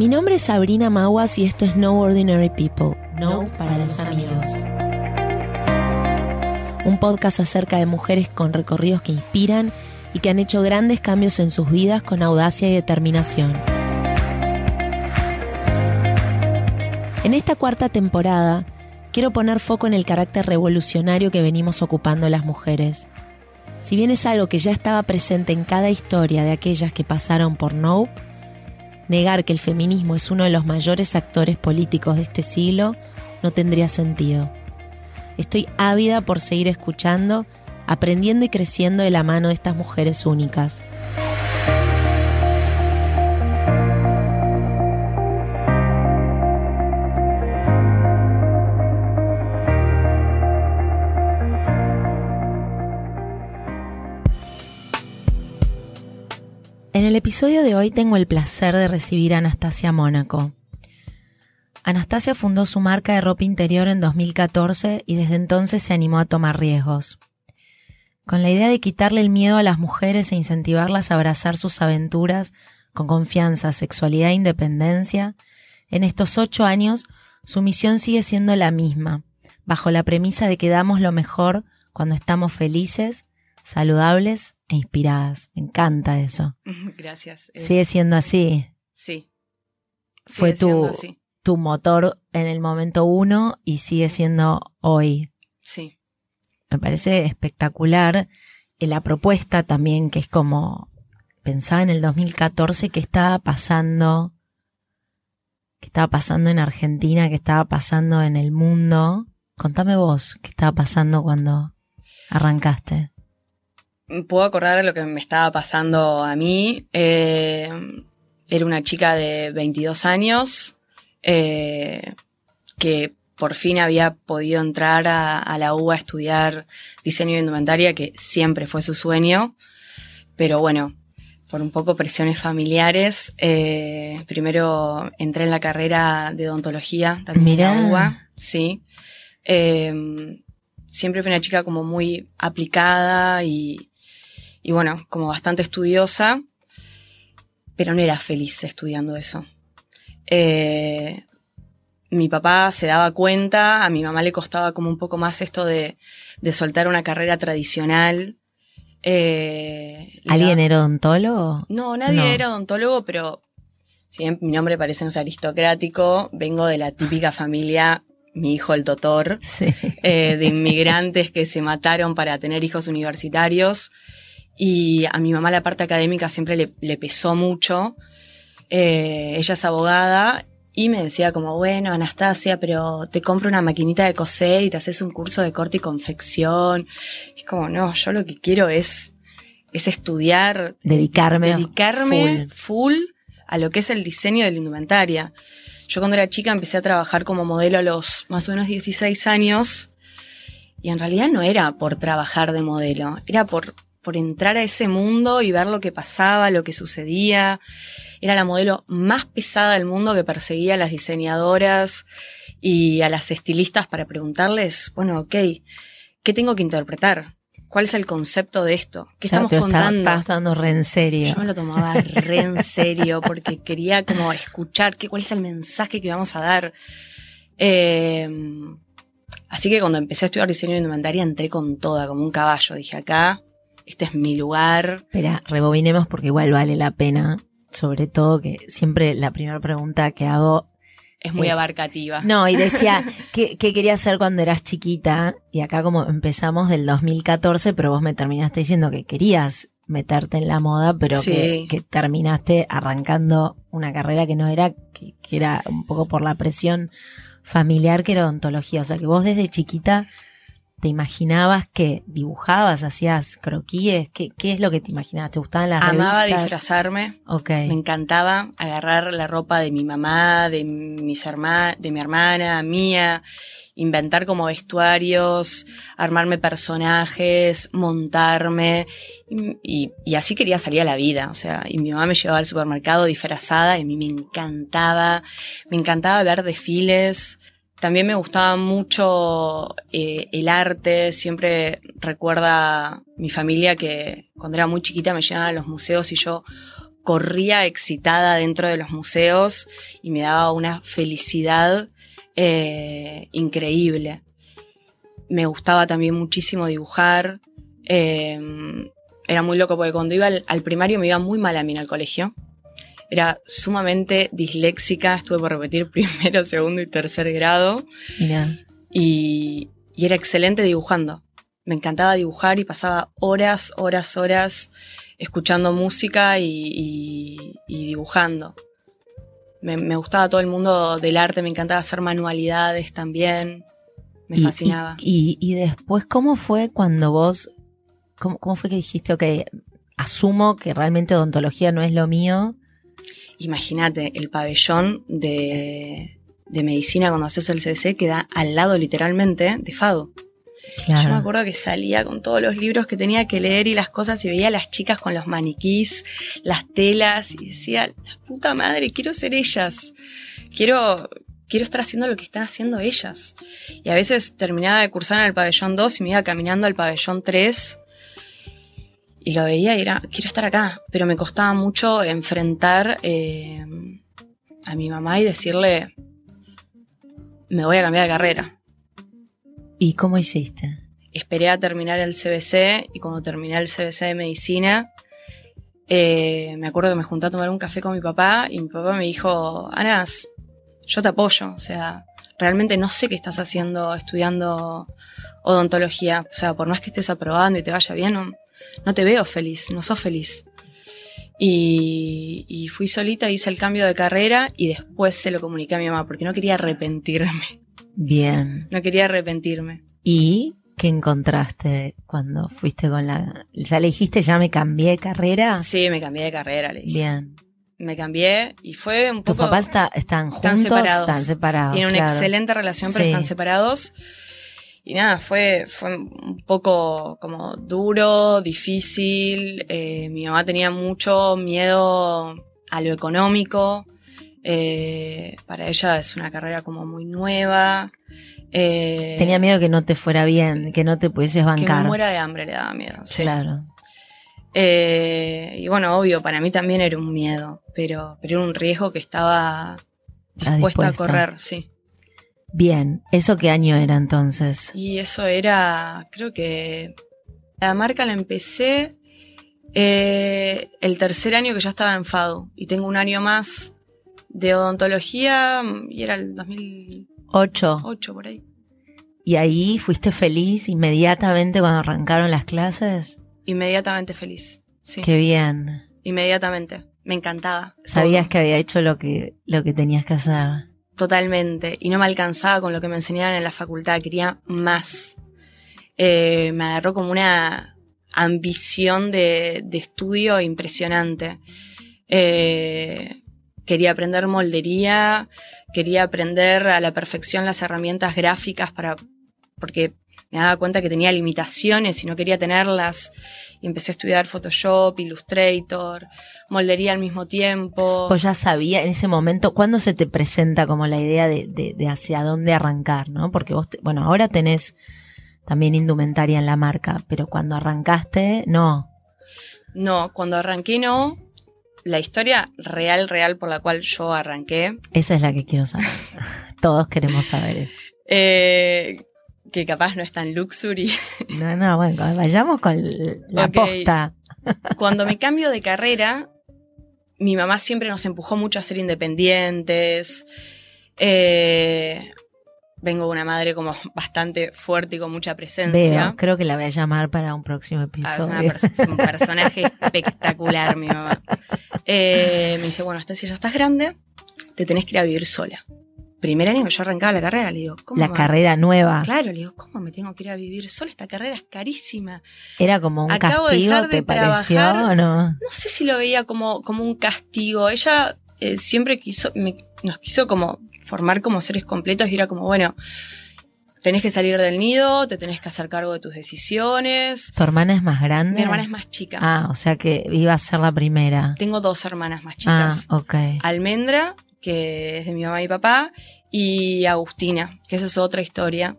Mi nombre es Sabrina Maguas y esto es No Ordinary People, No, para los amigos. Un podcast acerca de mujeres con recorridos que inspiran y que han hecho grandes cambios en sus vidas con audacia y determinación. En esta cuarta temporada, quiero poner foco en el carácter revolucionario que venimos ocupando las mujeres. Si bien es algo que ya estaba presente en cada historia de aquellas que pasaron por Nope, negar que el feminismo es uno de los mayores actores políticos de este siglo no tendría sentido. Estoy ávida por seguir escuchando, aprendiendo y creciendo de la mano de estas mujeres únicas. Episodio de hoy tengo el placer de recibir a Anastasia Mónaco. Anastasia fundó su marca de ropa interior en 2014 y desde entonces se animó a tomar riesgos. Con la idea de quitarle el miedo a las mujeres e incentivarlas a abrazar sus aventuras con confianza, sexualidad e independencia, en estos ocho años su misión sigue siendo la misma, bajo la premisa de que damos lo mejor cuando estamos felices, saludables e inspiradas. Me encanta eso. Gracias. Sigue siendo así. Sí. Fue tu, tu motor en el momento uno y sigue siendo hoy. Sí. Me parece espectacular la propuesta también, que es como pensaba en el 2014 que estaba pasando, que estaba pasando en Argentina, que estaba pasando en el mundo. Contame vos, qué estaba pasando cuando arrancaste. Puedo acordar lo que me estaba pasando a mí. Eh, era una chica de 22 años eh, que por fin había podido entrar a, la UBA a estudiar diseño de indumentaria, que siempre fue su sueño. Pero bueno, por un poco presiones familiares, eh, primero entré en la carrera de odontología también en la UBA. Sí. Eh, siempre fui una chica como muy aplicada y, y bueno, como bastante estudiosa, pero no era feliz estudiando eso. Eh, mi papá se daba cuenta, a mi mamá le costaba como un poco más esto de, de soltar una carrera tradicional. Eh, ¿Alguien era odontólogo? No, nadie era odontólogo, pero si bien mi nombre parece no aristocrático, vengo de la típica familia mi hijo el doctor, eh, de inmigrantes que se mataron para tener hijos universitarios. Y a mi mamá la parte académica siempre le, le pesó mucho. Eh, ella es abogada y me decía como, bueno, Anastasia, pero te compro una maquinita de coser y te haces un curso de corte y confección. Es como, no, yo lo que quiero es, es estudiar. Dedicarme. Dedicarme full. a lo que es el diseño de la indumentaria. Yo cuando era chica empecé a trabajar como modelo a los más o menos 16 años y en realidad no era por trabajar de modelo, era por por entrar a ese mundo y ver lo que pasaba, lo que sucedía. Era la modelo más pesada del mundo que perseguía a las diseñadoras y a las estilistas para preguntarles, bueno, ok, ¿qué tengo que interpretar? ¿Cuál es el concepto de esto? ¿Qué estamos contando? Estabas dando re en serio. Yo me lo tomaba re en serio porque quería como escuchar qué, cuál es el mensaje que vamos a dar. Eh, así que cuando empecé a estudiar diseño de indumentaria entré con toda, como un caballo. Dije, acá este es mi lugar. Espera, rebobinemos porque igual vale la pena, sobre todo que siempre la primera pregunta que hago es muy abarcativa. No, y decía, ¿qué, ¿qué querías hacer cuando eras chiquita? Y acá como empezamos del 2014, pero vos me terminaste diciendo que querías meterte en la moda, pero que, terminaste arrancando una carrera que no era, que, que, era un poco por la presión familiar que era odontología. O sea que vos desde chiquita ¿Te imaginabas que dibujabas, hacías croquíes? ¿Qué, ¿Qué, es lo que te imaginabas? ¿Te gustaban las Amaba disfrazarme. Ok. Me encantaba agarrar la ropa de mi mamá, de, mis de mi hermana, mía, inventar como vestuarios, armarme personajes, montarme. Y, y, así quería salir a la vida. O sea, y mi mamá me llevaba al supermercado disfrazada y a mí me encantaba. Me encantaba ver desfiles. También me gustaba mucho eh, el arte, siempre recuerda mi familia que cuando era muy chiquita me llevaban a los museos y yo corría excitada dentro de los museos y me daba una felicidad eh, increíble. Me gustaba también muchísimo dibujar. eh, era muy loco porque cuando iba al, al primario me iba muy mal a mí en el colegio. Era sumamente disléxica, estuve por repetir primero, segundo y tercer grado Mira. y, y era excelente dibujando. Me encantaba dibujar y pasaba horas, horas, horas escuchando música y, y- y dibujando. Me, me gustaba todo el mundo del arte, me encantaba hacer manualidades también. Me Y- fascinaba. Y, y, y después, ¿cómo fue cuando vos, cómo, cómo fue que dijiste, ok, asumo que realmente odontología no es lo mío? Imagínate, el pabellón de, de medicina cuando haces el CBC queda al lado literalmente de Fado. Yo me Claro. acuerdo que salía con todos los libros que tenía que leer y las cosas y veía a las chicas con los maniquís, las telas y decía, la puta madre, quiero ser ellas. Quiero, quiero estar haciendo lo que están haciendo ellas. Y a veces terminaba de cursar en el pabellón 2 y me iba caminando al pabellón 3 y lo veía y era, quiero estar acá. Pero me costaba mucho enfrentar eh, a mi mamá y decirle, me voy a cambiar de carrera ¿Y cómo hiciste? esperé a terminar el CBC y cuando terminé el CBC de medicina, eh, me acuerdo que me junté a tomar un café con mi papá y mi papá me dijo, Anas, yo te apoyo, o sea, realmente no sé qué estás haciendo estudiando odontología, o sea, por más que estés aprobando y te vaya bien, no, no te veo feliz, no sos feliz. Y, y fui solita, hice el cambio de carrera y después se lo comuniqué a mi mamá porque no quería arrepentirme, Bien. no quería arrepentirme. ¿Y qué encontraste cuando fuiste con la... ¿Ya le dijiste, ya me cambié de carrera? Sí, me cambié de carrera, le dije. Bien. me cambié y fue un ¿Tus poco... papás está- están juntos? Están separados. Están separados. Tienen una claro. excelente relación, pero Sí. están separados. Y nada, fue, fue un poco como duro, difícil. eh, mi mamá tenía mucho miedo a lo económico. eh, para ella es una carrera como muy nueva. eh, Tenía miedo que no te fuera bien, que no te pudieses que bancar. me muera de hambre, le daba miedo. sí. Claro. Eh, y bueno, obvio, para mí también era un miedo, pero, pero era un riesgo que estaba Estás dispuesta a dispuesta. correr, sí. Bien. ¿Eso qué año era entonces? Y eso era, creo que la marca la empecé eh, el tercer año que ya estaba en FADO. Y tengo un año más de odontología y era el 2008 Ocho. por ahí. ¿Y ahí fuiste feliz inmediatamente cuando arrancaron las clases? Inmediatamente feliz. Sí, Qué bien. inmediatamente. Me encantaba. Sabías todo. que había hecho lo que, lo que tenías que hacer. Totalmente. Y no me alcanzaba con lo que me enseñaban en la facultad. Quería más. Eh, me agarró como una ambición de, de estudio impresionante. Eh, quería aprender moldería, quería aprender a la perfección las herramientas gráficas para, porque me daba cuenta que tenía limitaciones y no quería tenerlas. Y empecé a estudiar Photoshop, Illustrator, moldería al mismo tiempo. Pues ya sabía en ese momento, ¿cuándo se te presenta como la idea de, de, de hacia dónde arrancar, no? Porque vos, te- bueno, ahora tenés también indumentaria en la marca, pero cuando arrancaste, no. No, cuando arranqué no. La historia real, real por la cual yo arranqué, Esa es la que quiero saber. Todos queremos saber eso. eh, que capaz no es tan luxury. No, no, bueno, vayamos con la posta. Cuando me cambio de carrera, mi mamá siempre nos empujó mucho a ser independientes. Eh, vengo de una madre como bastante fuerte y con mucha presencia. Veo, creo que la voy a llamar para un próximo Ah, es episodio. una es un personaje espectacular, mi mamá. Eh, me dice, bueno, hasta si ya estás grande, te tenés que ir a vivir sola. Primer año que yo arrancaba la carrera, le digo, ¿cómo? la carrera nueva. Claro, le digo, ¿cómo me tengo que ir a vivir sola? Esta carrera es carísima. Era como un Acabo castigo, de ¿te pareció o no? No sé si lo veía como, como un castigo. Ella eh, siempre quiso, me- nos quiso como formar como seres completos y era como, bueno, tenés que salir del nido, te tenés que hacer cargo de tus decisiones. ¿Tu hermana es más grande? Mi hermana es más chica. Ah, o sea que iba a ser la primera. Tengo dos hermanas más Ah, chicas. ok. Almendra, que es de mi mamá y papá, y Agustina, que esa es otra historia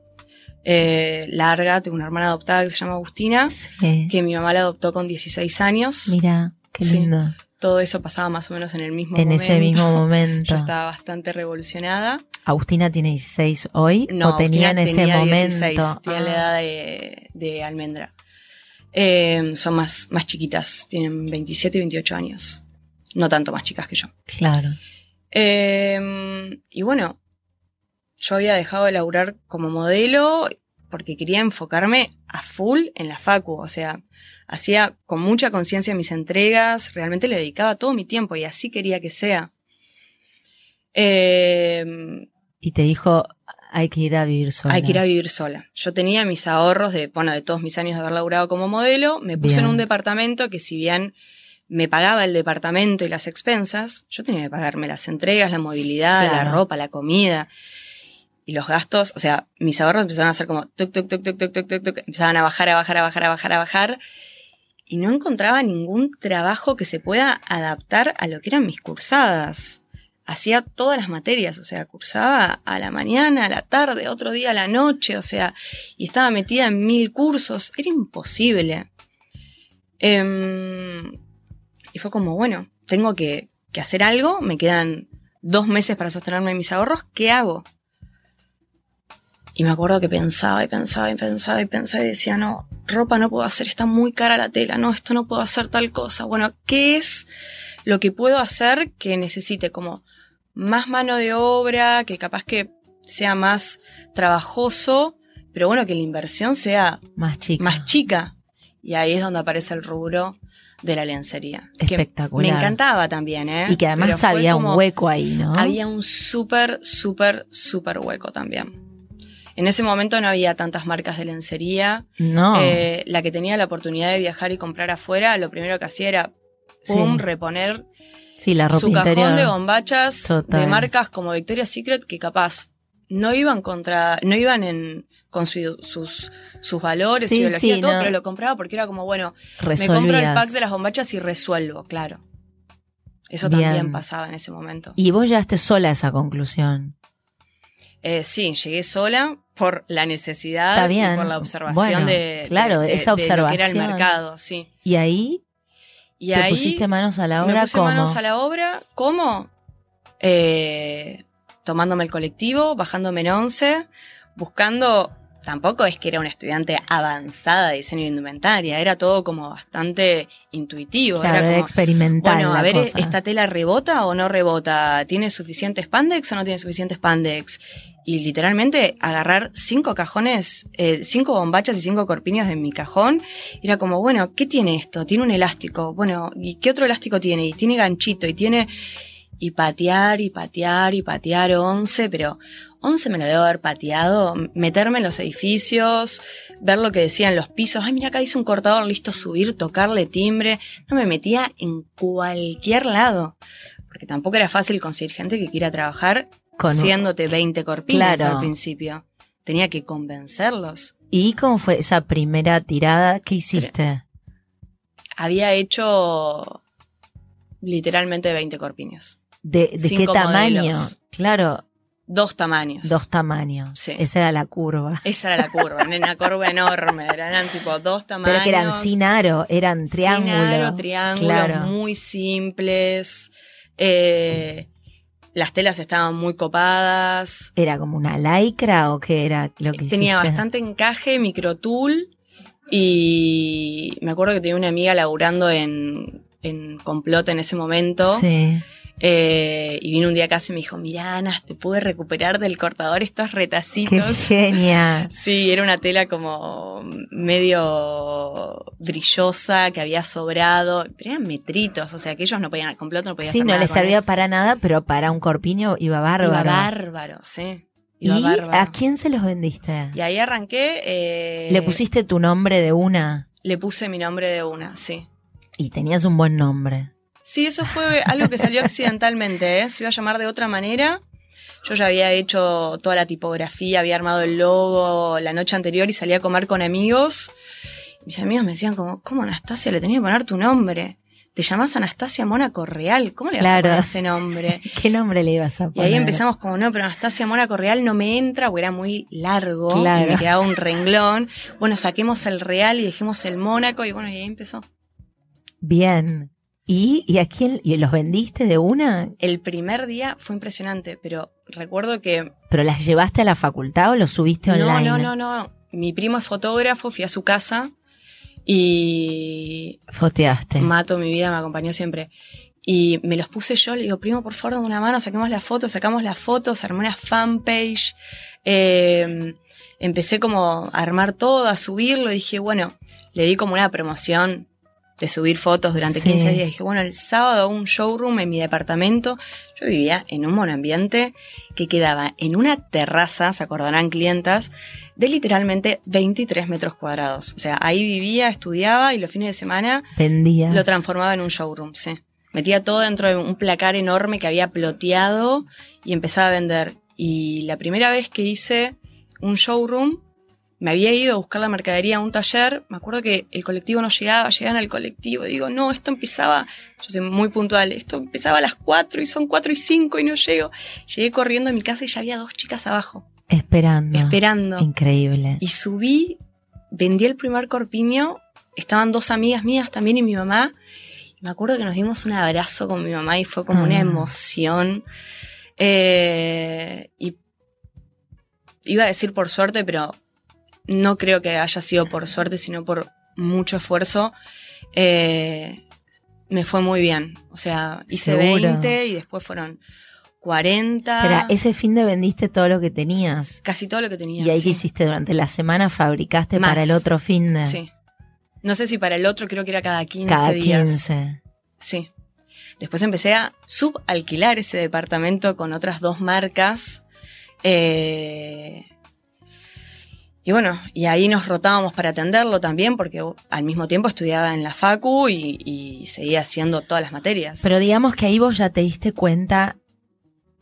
eh, larga. Tengo una hermana adoptada que se llama Agustina, Sí. que mi mamá la adoptó con 16 años. Mira, qué Sí. lindo. todo eso pasaba más o menos en el mismo en momento. ese mismo momento. Yo estaba bastante revolucionada. ¿Agustina tiene 16 hoy No, o tenía en ese tenía momento? 16, tiene la Ah, edad de, de almendra. Eh, son más, más chiquitas, tienen 27 y 28 años. No tanto más chicas que yo. Claro. Eh, y bueno, yo había dejado de laburar como modelo porque quería enfocarme a full en la facu, o sea, hacía con mucha conciencia mis entregas, realmente le dedicaba todo mi tiempo y así quería que sea. Eh, Y te dijo, hay que ir a vivir sola. hay que ir a vivir sola. Yo tenía mis ahorros de, bueno, de todos mis años de haber laburado como modelo, me puse Bien. en un departamento que si bien me pagaba el departamento y las expensas, yo tenía que pagarme las entregas, la movilidad, Claro. la ropa, la comida y los gastos, o sea, mis ahorros empezaron a ser como tuc, tuc, tuc, tuc, tuc, tuc, tuc, tuc, empezaban a bajar, a bajar, a bajar, a bajar, a bajar y no encontraba ningún trabajo que se pueda adaptar a lo que eran mis cursadas. Hacía todas las materias, o sea, cursaba a la mañana, a la tarde, otro día a la noche, o sea, y estaba metida en mil cursos, era imposible. Em, y fue como, bueno, tengo que, que hacer algo, me quedan dos meses para sostenerme mis ahorros, ¿qué hago? Y me acuerdo que pensaba y pensaba y pensaba y pensaba y decía, no, ropa no puedo hacer, está muy cara la tela, no, esto no puedo hacer tal cosa. Bueno, ¿qué es lo que puedo hacer que necesite como más mano de obra, que capaz que sea más trabajoso, pero bueno, que la inversión sea Más chica. más chica? Y ahí es donde aparece el rubro de la lencería. Que Espectacular. me encantaba también, ¿eh? Y que además Pero había un hueco ahí, ¿no? había un súper, súper, súper hueco también. En ese momento no había tantas marcas de lencería. No. Eh, la que tenía la oportunidad de viajar y comprar afuera, lo primero que hacía era pum, Sí. reponer sí, la ropa su interior. cajón de bombachas Total. de marcas como Victoria's Secret que capaz no iban contra, no iban en con su- sus, sus valores, Sí, su ideología, sí, todo, no. pero lo compraba porque era como, bueno, me compro el pack de las bombachas y resuelvo, claro. Eso Bien. también pasaba en ese momento. Y vos llegaste sola a esa conclusión. Eh, sí, llegué sola por la necesidad bien. y por la observación Bueno, de, claro, de- de- esa de lo que era el observación. mercado, sí. Y ahí Y te ahí pusiste manos a la me obra puse como. manos a la obra, ¿cómo? Eh, tomándome el colectivo, bajándome en once, buscando, tampoco es que era una estudiante avanzada de diseño de indumentaria, era todo como bastante intuitivo, Claro, era era experimental. bueno, a ver, cosa. ¿esta tela rebota o no rebota? ¿Tiene suficiente spandex o no tiene suficiente spandex? Y literalmente agarrar cinco cajones, eh, cinco bombachas y cinco corpiños de mi cajón. Era como, bueno, ¿qué tiene esto? Tiene un elástico. Bueno, ¿y qué otro elástico tiene? Y tiene ganchito y tiene... Y patear y patear y patear once, pero once me lo debo haber pateado, meterme en los edificios, ver lo que decían los pisos. Ay, mira, acá dice un cortador, listo, subir, tocarle timbre. No me metía en cualquier lado. Porque tampoco era fácil conseguir gente que quiera trabajar Con siéndote 20 corpinas Claro. al principio. Tenía que convencerlos. ¿Y cómo fue esa primera tirada? ¿Qué hiciste? Había hecho literalmente 20 corpiños. ¿De, de qué tamaño? modelos. Claro, Dos tamaños. dos tamaños. Sí. Esa era la curva. Esa era la curva, era una curva enorme. Eran tipo dos tamaños. Pero que eran sin aro, eran triángulo. Sin aro, triángulos, Claro. muy simples. Eh, las telas estaban muy copadas. ¿Era como una lycra o qué era lo que Tenía hiciste? bastante encaje, microtool. Y me acuerdo que tenía una amiga laburando en, en complot en ese momento. Sí. Eh, y vino un día casi y me dijo, mirá, Ana, te pude recuperar del cortador estos Qué retacitos. genia. Sí, era una tela como medio brillosa, que había sobrado, pero eran metritos, o sea que ellos no podían, complot no podía Sí, hacer no nada le con servía para nada, pero para un corpiño iba bárbaro. Iba bárbaro, sí. Iba ¿Y bárbaro. a quién se los vendiste? Y ahí arranqué. eh, ¿Le pusiste tu nombre de una? Le puse mi nombre de una, sí. Y tenías un buen nombre. Sí, eso fue algo que salió accidentalmente, ¿eh? Se iba a llamar de otra manera. Yo ya había hecho toda la tipografía, había armado el logo la noche anterior y salía a comer con amigos. Mis amigos me decían como, ¿cómo Anastasia le tenía que poner tu nombre? Te llamás Anastasia Mónaco Real, ¿cómo le vas Claro. a poner ese nombre? ¿Qué nombre le ibas a Y poner? ahí empezamos como, no, pero Anastasia Mónaco Real no me entra porque era muy largo Claro. y me quedaba un renglón. Bueno, saquemos el Real y dejemos el Mónaco y bueno, y ahí empezó. Bien. ¿Y, y a quién? ¿Y los vendiste de una? El primer día fue impresionante, pero recuerdo que... ¿Pero las llevaste a la facultad o los subiste online? No, no, no, no. Mi primo es fotógrafo, fui a su casa y... Foteaste. Mato mi vida, me acompañó siempre. Y me los puse yo, le digo, primo, por favor, de una mano, saquemos las fotos, sacamos las fotos, armé una fanpage. Eh, empecé como a armar todo, a subirlo, y dije, bueno, le di como una promoción de subir fotos durante Sí. 15 días. Dije, bueno, el sábado hago un showroom en mi departamento. Yo vivía en un monoambiente que quedaba en una terraza, se acordarán clientas, de literalmente 23 metros cuadrados. O sea, ahí vivía, estudiaba y los fines de semana Vendías. lo transformaba en un showroom, sí. Metía todo dentro de un placar enorme que había ploteado y empezaba a vender. Y la primera vez que hice un showroom, me había ido a buscar la mercadería a un taller. Me acuerdo que el colectivo no llegaba, llegaban al colectivo. Digo, no, esto empezaba, yo soy muy puntual, esto empezaba a las 4 y son 4 y 5 y no llego. Llegué corriendo a mi casa y ya había dos chicas abajo, Esperando. esperando. Increíble. Y subí, vendí el primer corpiño, estaban dos amigas mías también y mi mamá. Y me acuerdo que nos dimos un abrazo con mi mamá y fue como una Ah. emoción. Eh, y iba a decir por suerte, pero no creo que haya sido por suerte, sino por mucho esfuerzo. Eh, me fue muy bien. O sea, hice Seguro. 20 y después fueron 40. Espera, ese fin de vendiste todo lo que tenías. Casi todo lo que tenía. Y ahí sí. que hiciste durante la semana, fabricaste Más. para el otro fin de. Sí. No sé si para el otro creo que era cada 15 Cada días. 15. Sí. Después empecé a subalquilar ese departamento con otras dos marcas. Eh, y bueno, y ahí nos rotábamos para atenderlo también, porque al mismo tiempo estudiaba en la Facu y, y seguía haciendo todas las materias. Pero digamos que ahí vos ya te diste cuenta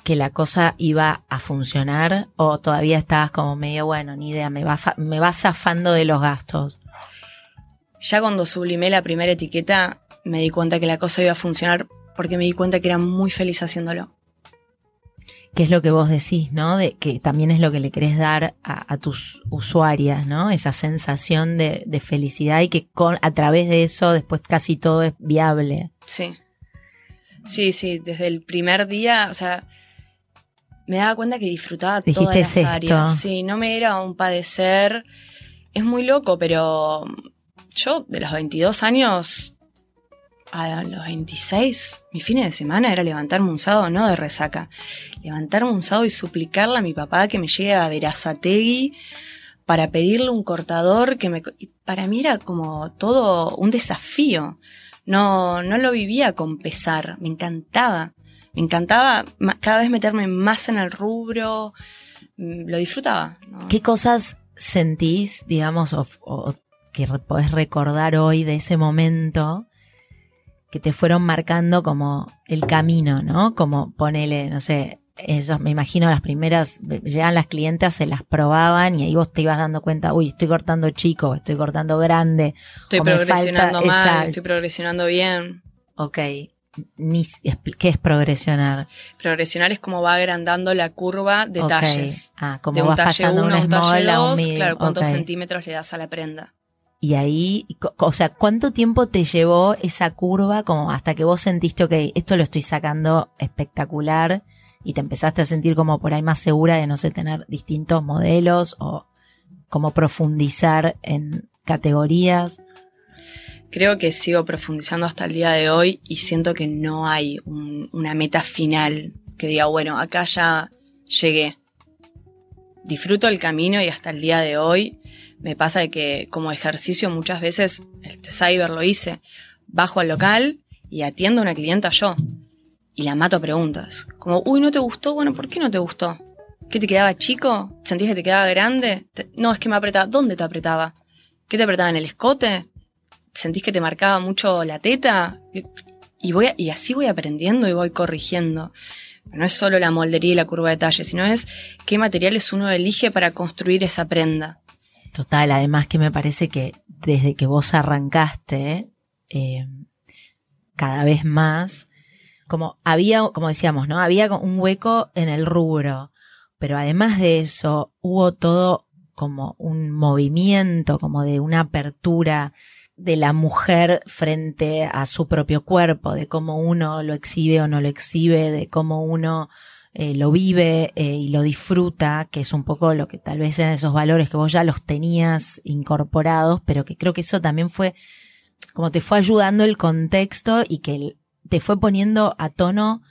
que la cosa iba a funcionar o todavía estabas como medio, bueno, ni idea, me va, me va zafando de los gastos. ya cuando sublimé la primera etiqueta, me di cuenta que la cosa iba a funcionar porque me di cuenta que era muy feliz haciéndolo. Que es lo que vos decís, ¿no? De que también es lo que le querés dar a, a tus usuarias, ¿no? Esa sensación de, de felicidad y que con, a través de eso después casi todo es viable. Sí. Sí, sí, desde el primer día, o sea, me daba cuenta que disfrutaba Dijiste, todas las "Es esto". áreas. Sí, no me era un padecer. Es muy loco, pero yo de los 22 años a los 26, mi fin de semana era levantarme un sábado, no de resaca. Levantarme un sábado y suplicarle a mi papá que me llegue a Verazategui para pedirle un cortador que me... Para mí era como todo un desafío. No, no lo vivía con pesar, me encantaba. Me encantaba cada vez meterme más en el rubro, mm, lo disfrutaba. ¿Qué cosas sentís, digamos, o, o que podés recordar hoy de ese momento que te fueron marcando como el camino, ¿no? Como ponele, no sé, esos, me imagino las primeras, llegan las clientas, se las probaban y ahí vos te ibas dando cuenta, uy, estoy cortando chico, estoy cortando grande, Estoy progresionando mal, estoy progresionando bien. ok. Ni, ¿Qué es progresionar? Progresionar es como va agrandando la curva de Ok. talles. Ah, como de un vas talle pasando 1 un a un talle small a un 2, medium. claro, cuántos centímetros le das a la prenda. Y ahí, o sea, ¿cuánto tiempo te llevó esa curva como hasta que vos sentiste, ok, esto lo estoy sacando espectacular y te empezaste a sentir como por ahí más segura de no sé, tener distintos modelos o como profundizar en categorías? Creo que sigo profundizando hasta el día de hoy y siento que no hay un- una meta final que diga, bueno, acá ya llegué. Disfruto el camino y hasta el día de hoy me pasa de que como ejercicio muchas veces, este cyber lo hice, bajo al local y atiendo a una clienta yo y la mato a preguntas. Como, uy, ¿no te gustó? Bueno, ¿por qué no te gustó? ¿Qué te quedaba chico? ¿Sentías que te quedaba grande? No, es que me apretaba. ¿Dónde te apretaba? ¿Qué te apretaba en el escote? ¿Sentís que te marcaba mucho la teta? Y, voy a- y así voy aprendiendo y voy corrigiendo. No es solo la moldería y la curva de talle, sino es qué materiales uno elige para construir esa prenda. Total, además que me parece que desde que vos arrancaste, eh, cada vez más, como había, como decíamos, ¿no? Había un hueco en el rubro, pero además de eso, hubo todo como un movimiento, como de una apertura de la mujer frente a su propio cuerpo, de cómo uno lo exhibe o no lo exhibe, de cómo uno eh, lo vive eh, y lo disfruta, que es un poco lo que tal vez eran esos valores que vos ya los tenías incorporados, pero que creo que eso también fue como te fue ayudando el contexto y que te fue poniendo a tono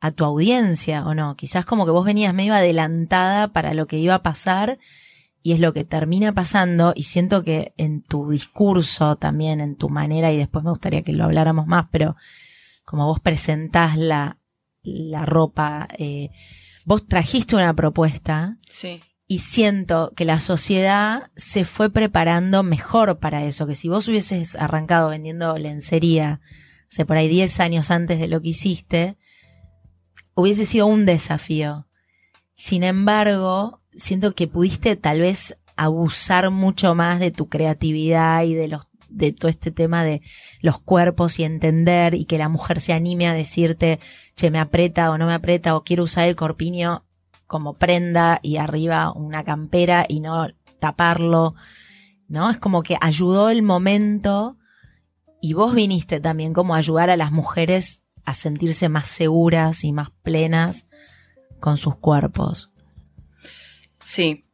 a tu audiencia, ¿o no? Quizás como que vos venías medio adelantada para lo que iba a pasar y es lo que termina pasando y siento que en tu discurso también, en tu manera, y después me gustaría que lo habláramos más, pero como vos presentás la, la ropa, eh, vos trajiste una propuesta Sí. y siento que la sociedad se fue preparando mejor para eso, que si vos hubieses arrancado vendiendo lencería, o sea, por ahí 10 años antes de lo que hiciste, hubiese sido un desafío. Sin embargo, siento que pudiste tal vez abusar mucho más de tu creatividad y de los de todo este tema de los cuerpos y entender y que la mujer se anime a decirte, che, me aprieta o no me aprieta o quiero usar el corpiño como prenda y arriba una campera y no taparlo, ¿no? Es como que ayudó el momento y vos viniste también como a ayudar a las mujeres a sentirse más seguras y más plenas con sus cuerpos. Sí,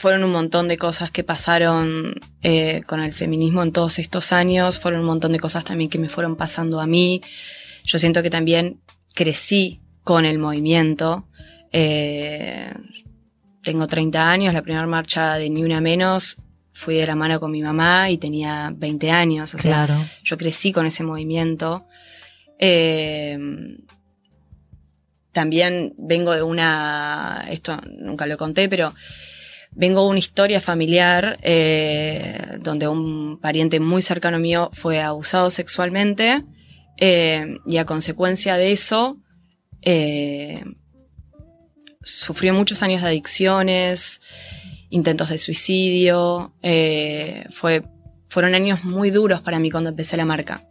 fueron un montón de cosas que pasaron eh, con el feminismo en todos estos años, fueron un montón de cosas también que me fueron pasando a mí. Yo siento que también crecí con el movimiento. Eh, tengo 30 años, la primera marcha de Ni Una Menos fui de la mano con mi mamá y tenía 20 años. O sea, Claro. yo crecí con ese movimiento. Eh, también vengo de una, esto nunca lo conté, pero vengo de una historia familiar eh, donde un pariente muy cercano mío fue abusado sexualmente eh, y a consecuencia de eso eh, sufrió muchos años de adicciones, intentos de suicidio, eh, fue, fueron años muy duros para mí cuando empecé la marca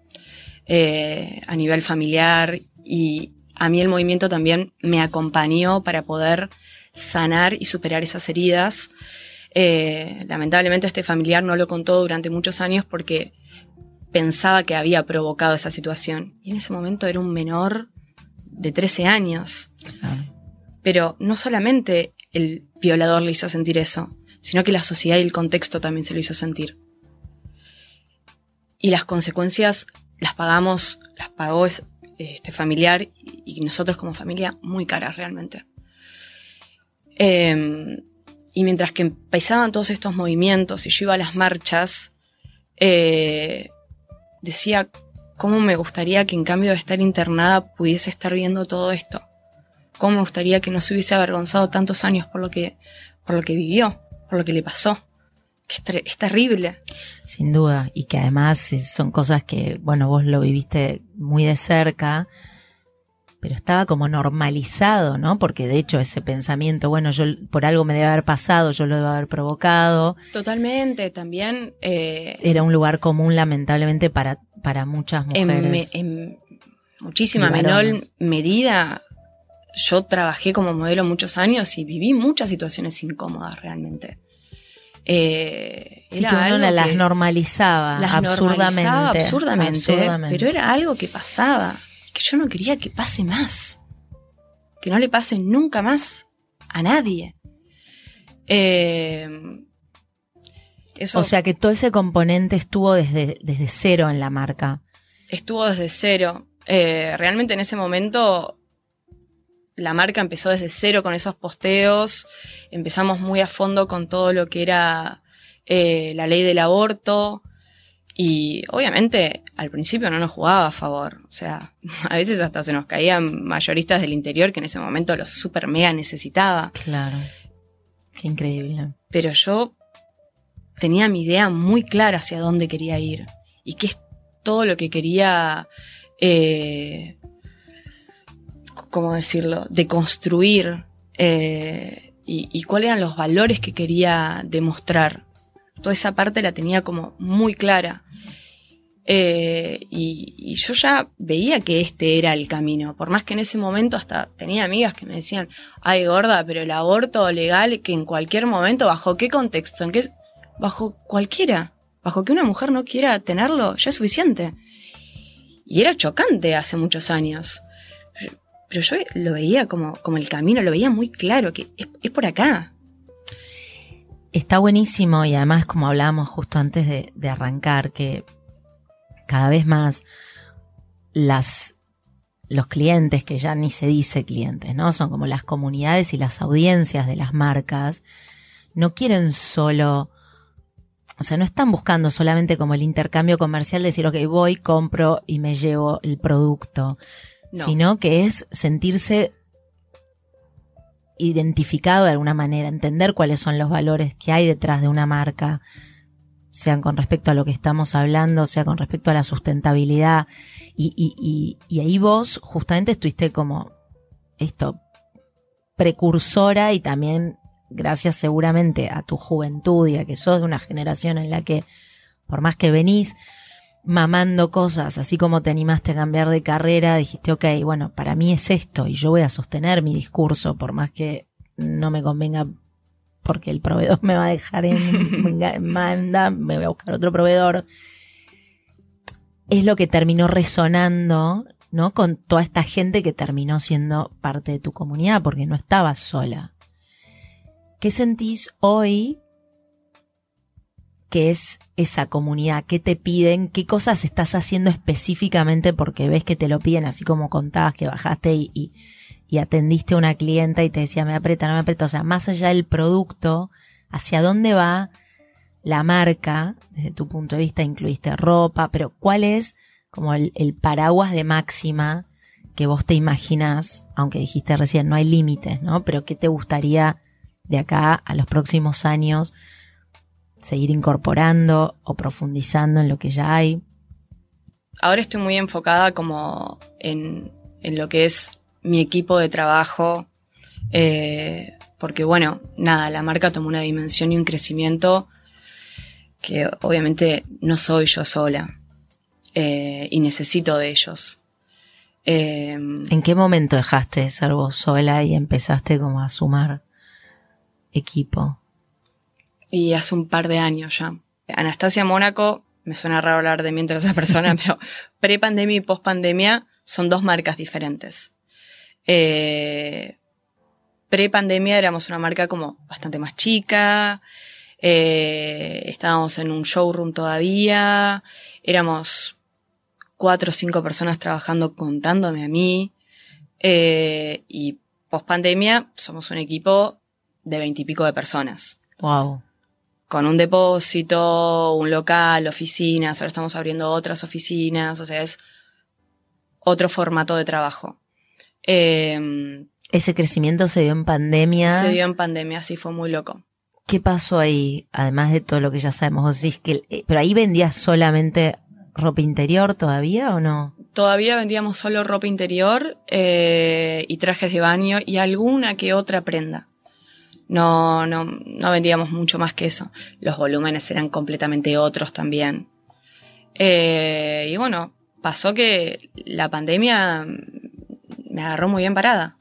eh, a nivel familiar y a mí el movimiento también me acompañó para poder sanar y superar esas heridas. Eh, lamentablemente este familiar no lo contó durante muchos años porque pensaba que había provocado esa situación. Y en ese momento era un menor de 13 años. Pero no solamente el violador le hizo sentir eso, sino que la sociedad y el contexto también se lo hizo sentir. Y las consecuencias las pagamos, las pagó es- este familiar y nosotros como familia muy caras realmente. Eh, y mientras que empezaban todos estos movimientos y yo iba a las marchas, eh, decía cómo me gustaría que en cambio de estar internada pudiese estar viendo todo esto cómo me gustaría que no se hubiese avergonzado tantos años por lo que, por lo que vivió, por lo que le pasó. Que es, es terrible. Sin duda, y que además eh, son cosas que, bueno, vos lo viviste muy de cerca, pero estaba como normalizado, ¿no? Porque de hecho ese pensamiento, bueno, yo por algo me debe haber pasado, yo lo debo haber provocado, Totalmente. También eh, era un lugar común lamentablemente para, para muchas mujeres. en muchísima menor medida, yo trabajé como modelo muchos años y viví muchas situaciones incómodas realmente. Eh, Sí, era que uno algo las que- normalizaba las absurdamente, normalizaba absurdamente, absurdamente. pero era algo que pasaba, que yo no quería que pase más, que no le pase nunca más a nadie. Eh, eso O sea que todo ese componente estuvo desde, desde cero en la marca. estuvo desde cero. Eh, realmente en ese momento la marca empezó desde cero con esos posteos, empezamos muy a fondo con todo lo que era eh, la ley del aborto y obviamente al principio no nos jugaba a favor, o sea, a veces hasta se nos caían mayoristas del interior que en ese momento los super mega necesitaba, Claro. Qué increíble. pero yo tenía mi idea muy clara hacia dónde quería ir y qué es todo lo que quería, eh, ¿cómo decirlo?, de construir eh, y, y cuáles eran los valores que quería demostrar. Toda esa parte la tenía como muy clara. Eh, y, yo ya veía que este era el camino, por más que en ese momento hasta tenía amigas que me decían, ay gorda, pero el aborto legal que en cualquier momento, ¿bajo qué contexto? ¿En qué? Bajo cualquiera. bajo que una mujer no quiera tenerlo, ya es suficiente. Y era chocante hace muchos años. Pero, yo lo veía como, como el camino, lo veía muy claro, que es, por acá. Está buenísimo y además como hablábamos justo antes de arrancar, que cada vez más las los clientes, que ya ni se dice clientes, ¿no? Son como las comunidades y las audiencias de las marcas, no quieren solo, o sea, no están buscando solamente como el intercambio comercial, decir, ok, voy, compro y me llevo el producto, sino que es sentirse identificado de alguna manera, entender cuáles son los valores que hay detrás de una marca, sean con respecto a lo que estamos hablando, sea con respecto a la sustentabilidad. Y, y, y, ahí vos justamente estuviste como esto, precursora y también gracias seguramente a tu juventud y a que sos de una generación en la que, por más que venís mamando cosas, así como te animaste a cambiar de carrera, dijiste, ok, bueno, para mí es esto y yo voy a sostener mi discurso, por más que no me convenga porque el proveedor me va a dejar en manda, me voy a buscar otro proveedor. Es lo que terminó resonando, ¿no? Con toda esta gente que terminó siendo parte de tu comunidad, porque no estabas sola. ¿Qué sentís hoy que es esa comunidad? ¿Qué te piden? ¿Qué cosas estás haciendo específicamente porque ves que te lo piden, así como contabas que bajaste y y atendiste a una clienta y te decía, me aprieta, no me aprieta. O sea, más allá del producto, hacia dónde va la marca, desde tu punto de vista, incluiste ropa, pero cuál es como el, paraguas de máxima que vos te imaginas, aunque dijiste recién, no hay límites, ¿no? Pero ¿qué te gustaría de acá a los próximos años seguir incorporando o profundizando en lo que ya hay? Ahora estoy muy enfocada como en, en lo que es mi equipo de trabajo, eh, porque bueno, nada, la marca tomó una dimensión y un crecimiento que obviamente no soy yo sola eh, y necesito de ellos. Eh, ¿En qué momento dejaste de ser vos sola y empezaste como a sumar equipo? Y hace un par de años ya. Anastasia Mónaco, me suena raro hablar de mí entre esas personas, pero pre-pandemia y post-pandemia son dos marcas diferentes. Eh, Pre-pandemia éramos una marca como bastante más chica, eh, estábamos en un showroom todavía, éramos cuatro o cinco personas trabajando contándome a mí, eh, y post pandemia somos un equipo de veintipico de personas. Wow. Con un depósito, un local, oficinas, ahora estamos abriendo otras oficinas, o sea, es otro formato de trabajo. Em, Ese crecimiento se dio en pandemia. Se dio en pandemia, sí, fue muy loco. ¿Qué pasó ahí? Además de todo lo que ya sabemos, que, eh, pero ahí vendías solamente ropa interior todavía o no? Todavía vendíamos solo ropa interior eh, y trajes de baño y alguna que otra prenda. No, no, no vendíamos mucho más que eso. Los volúmenes eran completamente otros también. Eh, y bueno, pasó que la pandemia me agarró muy bien parada.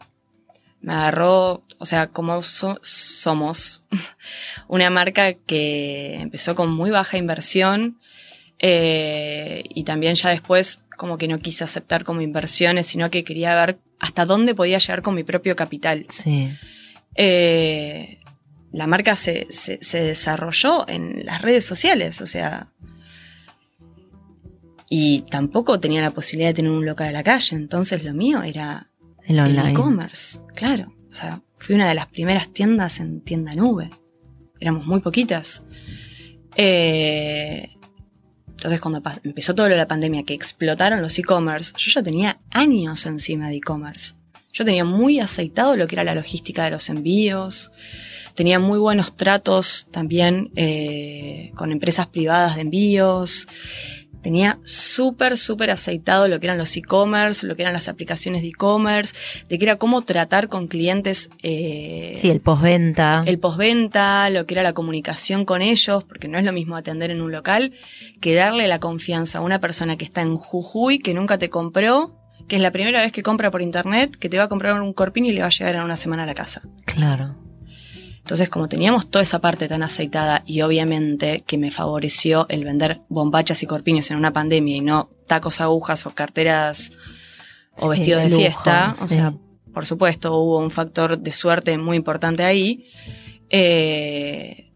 Me agarró, o sea, como somos una marca que empezó con muy baja inversión eh, y también ya después como que no quise aceptar como inversiones, sino que quería ver hasta dónde podía llegar con mi propio capital. Sí. Eh, la marca se, se, se, desarrolló en las redes sociales, o sea, y tampoco tenía la posibilidad de tener un local a la calle, entonces lo mío era el e-commerce, claro. O sea, fui una de las primeras tiendas en tienda nube. Éramos muy poquitas. Eh, entonces, cuando empezó todo lo de la pandemia, que explotaron los e-commerce, yo ya tenía años encima de e-commerce. Yo tenía muy aceitado lo que era la logística de los envíos. Tenía muy buenos tratos también eh, con empresas privadas de envíos tenía súper, súper aceitado lo que eran los e-commerce, lo que eran las aplicaciones de e-commerce, de que era cómo tratar con clientes. Eh, sí, el postventa. El postventa, lo que era la comunicación con ellos, porque no es lo mismo atender en un local que darle la confianza a una persona que está en Jujuy, que nunca te compró, que es la primera vez que compra por internet, que te va a comprar un corpín y le va a llegar en una semana a la casa. Claro. Entonces, como teníamos toda esa parte tan aceitada y obviamente que me favoreció el vender bombachas y corpiños en una pandemia y no tacos, agujas o carteras o Sí, vestidos de lujo, fiesta, o sea, por supuesto hubo un factor de suerte muy importante ahí. Eh,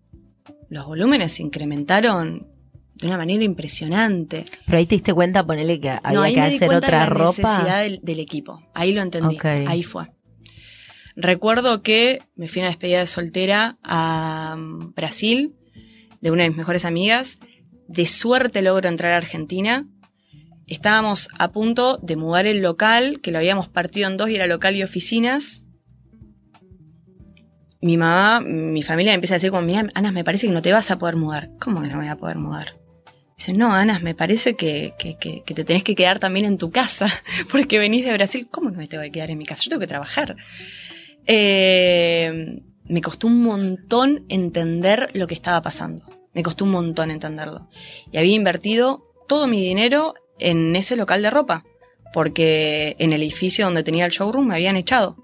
los volúmenes se incrementaron de una manera impresionante. Pero ahí te diste cuenta, ponele que había no, que hacer otra la ropa. necesidad del, del equipo. Ahí lo entendí. Ahí fue. Recuerdo que me fui a una despedida de soltera a mm, Brasil de una de mis mejores amigas. De suerte logro entrar a Argentina. Estábamos a punto de mudar el local, que lo habíamos partido en dos y era local y oficinas. Mi mamá, mi familia me empieza a decir como, mira, Ana, me parece que no te vas a poder mudar. ¿Cómo que no me voy a poder mudar? Dice, no, Ana, me parece que, que, que, que te tenés que quedar también en tu casa, porque venís de Brasil. ¿Cómo no me tengo que quedar en mi casa? Yo tengo que trabajar. Eh, me costó un montón entender lo que estaba pasando. Me costó un montón entenderlo. Y había invertido todo mi dinero en ese local de ropa, porque en el edificio donde tenía el showroom me habían echado.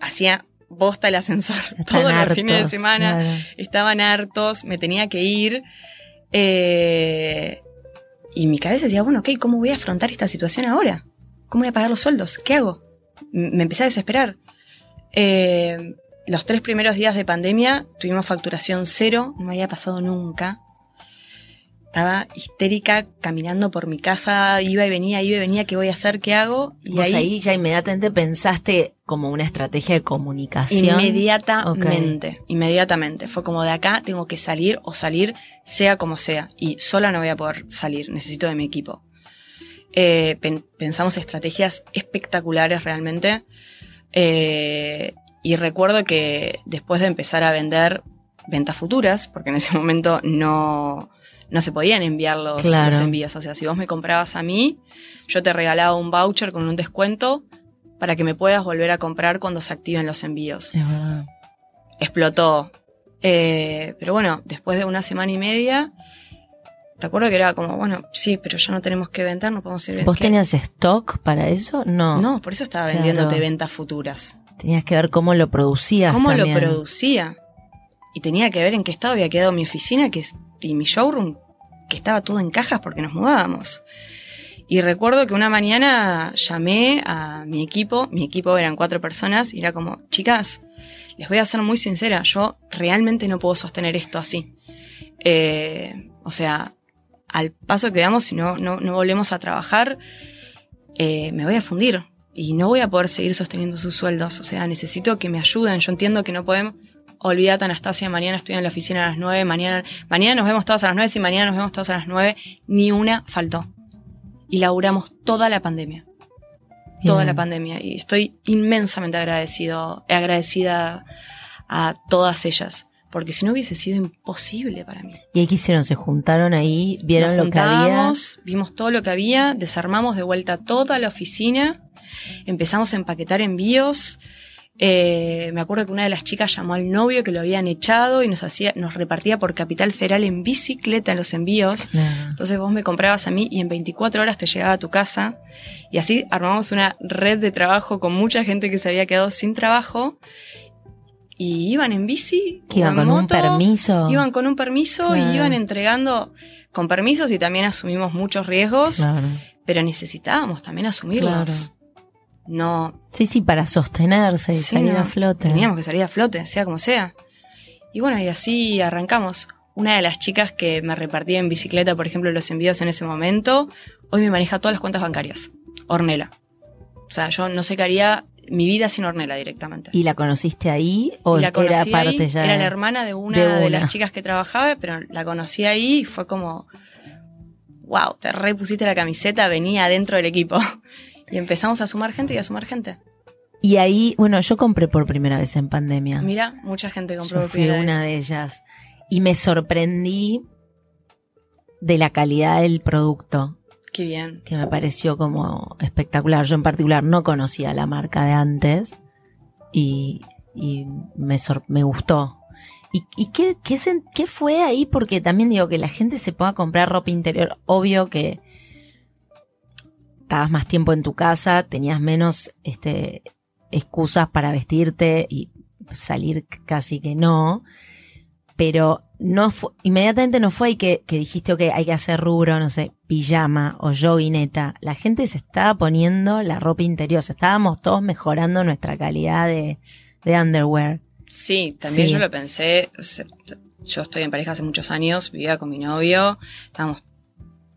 Hacía bosta el ascensor Están todos los hartos, fines de semana claro. estaban hartos, me tenía que ir. eh, y mi cabeza decía, bueno, ok, ¿cómo voy a afrontar esta situación ahora? ¿Cómo voy a pagar los sueldos? ¿Qué hago? Me empecé a desesperar. Eh, los tres primeros días de pandemia tuvimos facturación cero, no me había pasado nunca. Estaba histérica caminando por mi casa, iba y venía, iba y venía, ¿qué voy a hacer? ¿Qué hago? Y Vos ahí, ya inmediatamente pensaste como una estrategia de comunicación. Inmediatamente, inmediatamente. Fue como de acá tengo que salir o salir sea como sea. Y sola no voy a poder salir, necesito de mi equipo. Eh, pen- pensamos estrategias espectaculares realmente. Eh, y recuerdo que después de empezar a vender ventas futuras, porque en ese momento no, no se podían enviar los, Claro. los envíos. O sea, si vos me comprabas a mí, yo te regalaba un voucher con un descuento para que me puedas volver a comprar cuando se activen los envíos. Es verdad. Explotó. Eh, pero bueno, después de una semana y media, recuerdo que era como, bueno, sí, pero ya no tenemos que vender, no podemos ir ¿Vos ¿qué? tenías stock para eso? No. No, por eso estaba Claro. vendiéndote ventas futuras. Tenías que ver cómo lo producías ¿Cómo también. lo producía? Y tenía que ver en qué estado había quedado mi oficina que y mi showroom, que estaba todo en cajas porque nos mudábamos. Y recuerdo que una mañana llamé a mi equipo, mi equipo eran cuatro personas, y era como, chicas, les voy a ser muy sincera, yo realmente no puedo sostener esto así. Eh, o sea, al paso que vamos, si no, no, no volvemos a trabajar, eh, me voy a fundir y no voy a poder seguir sosteniendo sus sueldos. O sea, necesito que me ayuden. Yo entiendo que no podemos. Olvídate, Anastasia, mañana estoy en la oficina a las nueve, mañana, mañana nos vemos todas a las nueve, y mañana nos vemos todas a las nueve, ni una faltó. Y laburamos toda la pandemia. Toda la pandemia. Y estoy inmensamente agradecido, agradecida a todas ellas. Porque si no hubiese sido imposible para mí. ¿Y ahí qué hicieron? ¿Se juntaron ahí? ¿Vieron Nos lo que había? Vimos todo lo que había, desarmamos de vuelta toda la oficina, empezamos a empaquetar envíos. Eh, me acuerdo que una de las chicas llamó al novio que lo habían echado y nos hacía, nos repartía por Capital Federal en bicicleta los envíos. Claro. Entonces vos me comprabas a mí y en 24 horas te llegaba a tu casa. Y así armamos una red de trabajo con mucha gente que se había quedado sin trabajo. Y iban en bici. Que iban con un moto, permiso. Iban con un permiso Claro. y iban entregando con permisos y también asumimos muchos riesgos, Claro. pero necesitábamos también asumirlos. No, Sí, sí, para sostenerse y Sí, salir no, a flote. teníamos que salir a flote, sea como sea. Y bueno, y así arrancamos. Una de las chicas que me repartía en bicicleta, por ejemplo, los envíos en ese momento, hoy me maneja todas las cuentas bancarias. Ornela. O sea, yo no sé qué haría mi vida sin Ornela directamente. ¿Y la conociste ahí o la era parte ya? Era la hermana de una de de, una. las chicas que trabajaba, pero la conocí ahí y fue como, wow, te repusiste la camiseta, venía dentro del equipo. Y empezamos a sumar gente y a sumar gente. Y ahí, bueno, yo compré por primera vez en pandemia. Mira, mucha gente compró Yo por fui primera una vez. de ellas. Y me sorprendí de la calidad del producto, Qué bien. que me pareció como espectacular. Yo en particular no conocía la marca de antes y, y me, sor- me gustó. ¿Y, y qué, qué, qué fue ahí? Porque también digo que la gente se pueda comprar ropa interior. Obvio que estabas más tiempo en tu casa, tenías menos este, excusas para vestirte y salir casi que no, pero no inmediatamente no fue que, que dijiste, ok, hay que hacer rubro, no sé, pijama o joguineta. La gente se estaba poniendo la ropa interior, estábamos todos mejorando nuestra calidad de, de underwear. Sí, también yo lo pensé. Yo estoy en pareja hace muchos años, vivía con mi novio, estábamos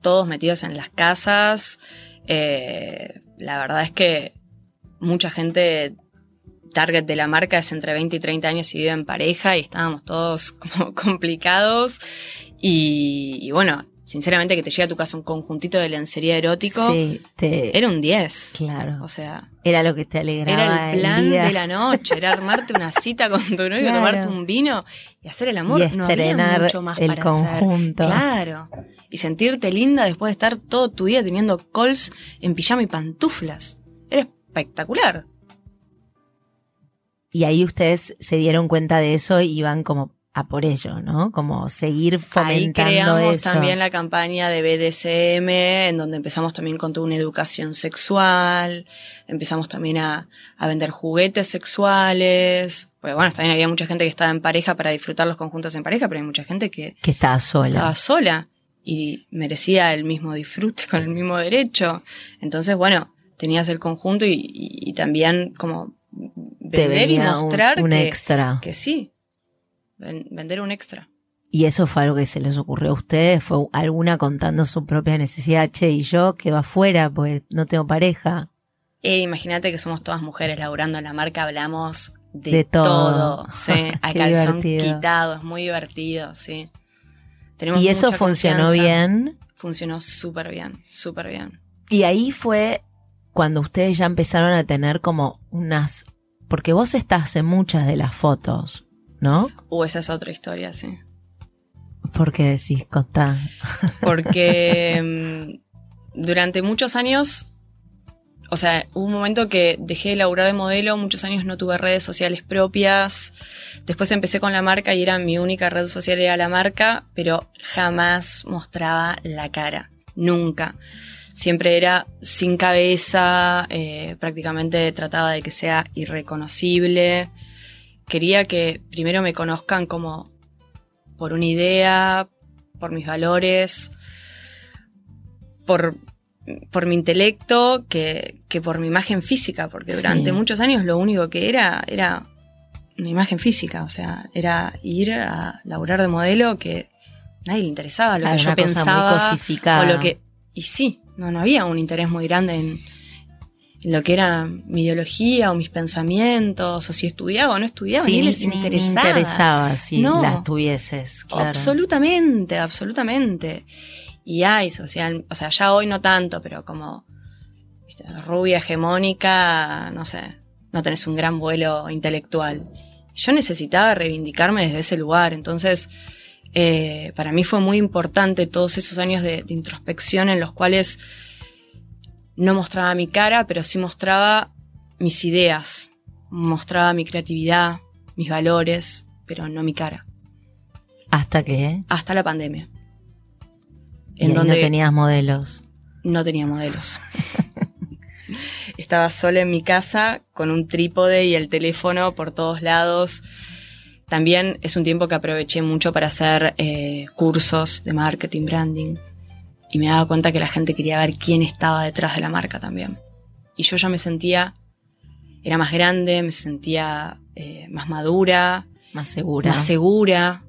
todos metidos en las casas. Eh, la verdad es que mucha gente target de la marca es entre 20 y 30 años y vive en pareja y estábamos todos como complicados. Y, bueno, sinceramente que te llega a tu casa un conjuntito de lencería erótico, sí, era un 10. Claro. O sea, era lo que te alegraba. Era el plan de la noche, era armarte una cita con tu novio, tomarte un vino y hacer el amor. Y no había mucho más el conjunto. Claro. Y sentirte linda después de estar todo tu día teniendo calls en pijama y pantuflas. Era espectacular. Y ahí ustedes se dieron cuenta de eso y iban como a por ello, ¿no? Como seguir fomentando Ahí creamos también la campaña de BDSM, en donde empezamos también con toda una educación sexual, empezamos también a, a vender juguetes sexuales, pues bueno, también había mucha gente que estaba en pareja para disfrutar los conjuntos en pareja, pero hay mucha gente que... Que estaba sola. Estaba sola y merecía el mismo disfrute con el mismo derecho. Entonces, bueno, tenías el conjunto y, y también como vender y mostrar un, que, extra. Que sí, vender un extra. ¿Y eso fue algo que se les ocurrió a ustedes? ¿Fue alguna contando su propia necesidad? Che, y yo quedo afuera, pues no tengo pareja. Eh, Imagínate que somos todas mujeres laburando en la marca, hablamos de, todo. Sí, a calzón quitado, es muy divertido, sí. ¿Y eso funcionó bien? Funcionó súper bien, súper bien. Y ahí fue cuando ustedes ya empezaron a tener como unas porque vos estás en muchas de las fotos, ¿no? Uh, esa es otra historia, sí. ¿Por qué decís, contá? Porque mm, durante muchos años, o sea, hubo un momento que dejé de laburar de modelo, muchos años no tuve redes sociales propias, después empecé con la marca y era mi única red social era la marca, pero jamás mostraba la cara, nunca siempre era sin cabeza, eh, prácticamente trataba de que sea irreconocible. Quería que primero me conozcan como por una idea, por mis valores, por, por mi intelecto, que, que, por mi imagen física, porque durante muchos años lo único que era era una imagen física, o sea, era ir a laburar de modelo que nadie le interesaba lo que yo pensaba o lo que y sí, no, no había un interés muy grande en, lo que era mi ideología o mis pensamientos, o si estudiaba o no estudiaba, ni, les interesaba. Ni interesaba si las tuvieses, claro. Absolutamente, absolutamente. Y hay social, o sea, ya hoy no tanto, pero como rubia hegemónica, no sé, no tenés un gran vuelo intelectual. Yo necesitaba reivindicarme desde ese lugar, entonces eh, para mí fue muy importante todos esos años de, introspección en los cuales no mostraba mi cara, pero sí mostraba mis ideas, mostraba mi creatividad, mis valores, pero no mi cara. ¿Hasta qué? Hasta la pandemia. En donde no tenías modelos. No tenía modelos. Estaba sola en mi casa con un trípode y el teléfono por todos lados también es un tiempo que aproveché mucho para hacer eh, cursos de marketing, branding. Y me daba cuenta que la gente quería ver quién estaba detrás de la marca también. Y yo ya me sentía, era más grande, me sentía eh, más madura. Más segura. Más segura.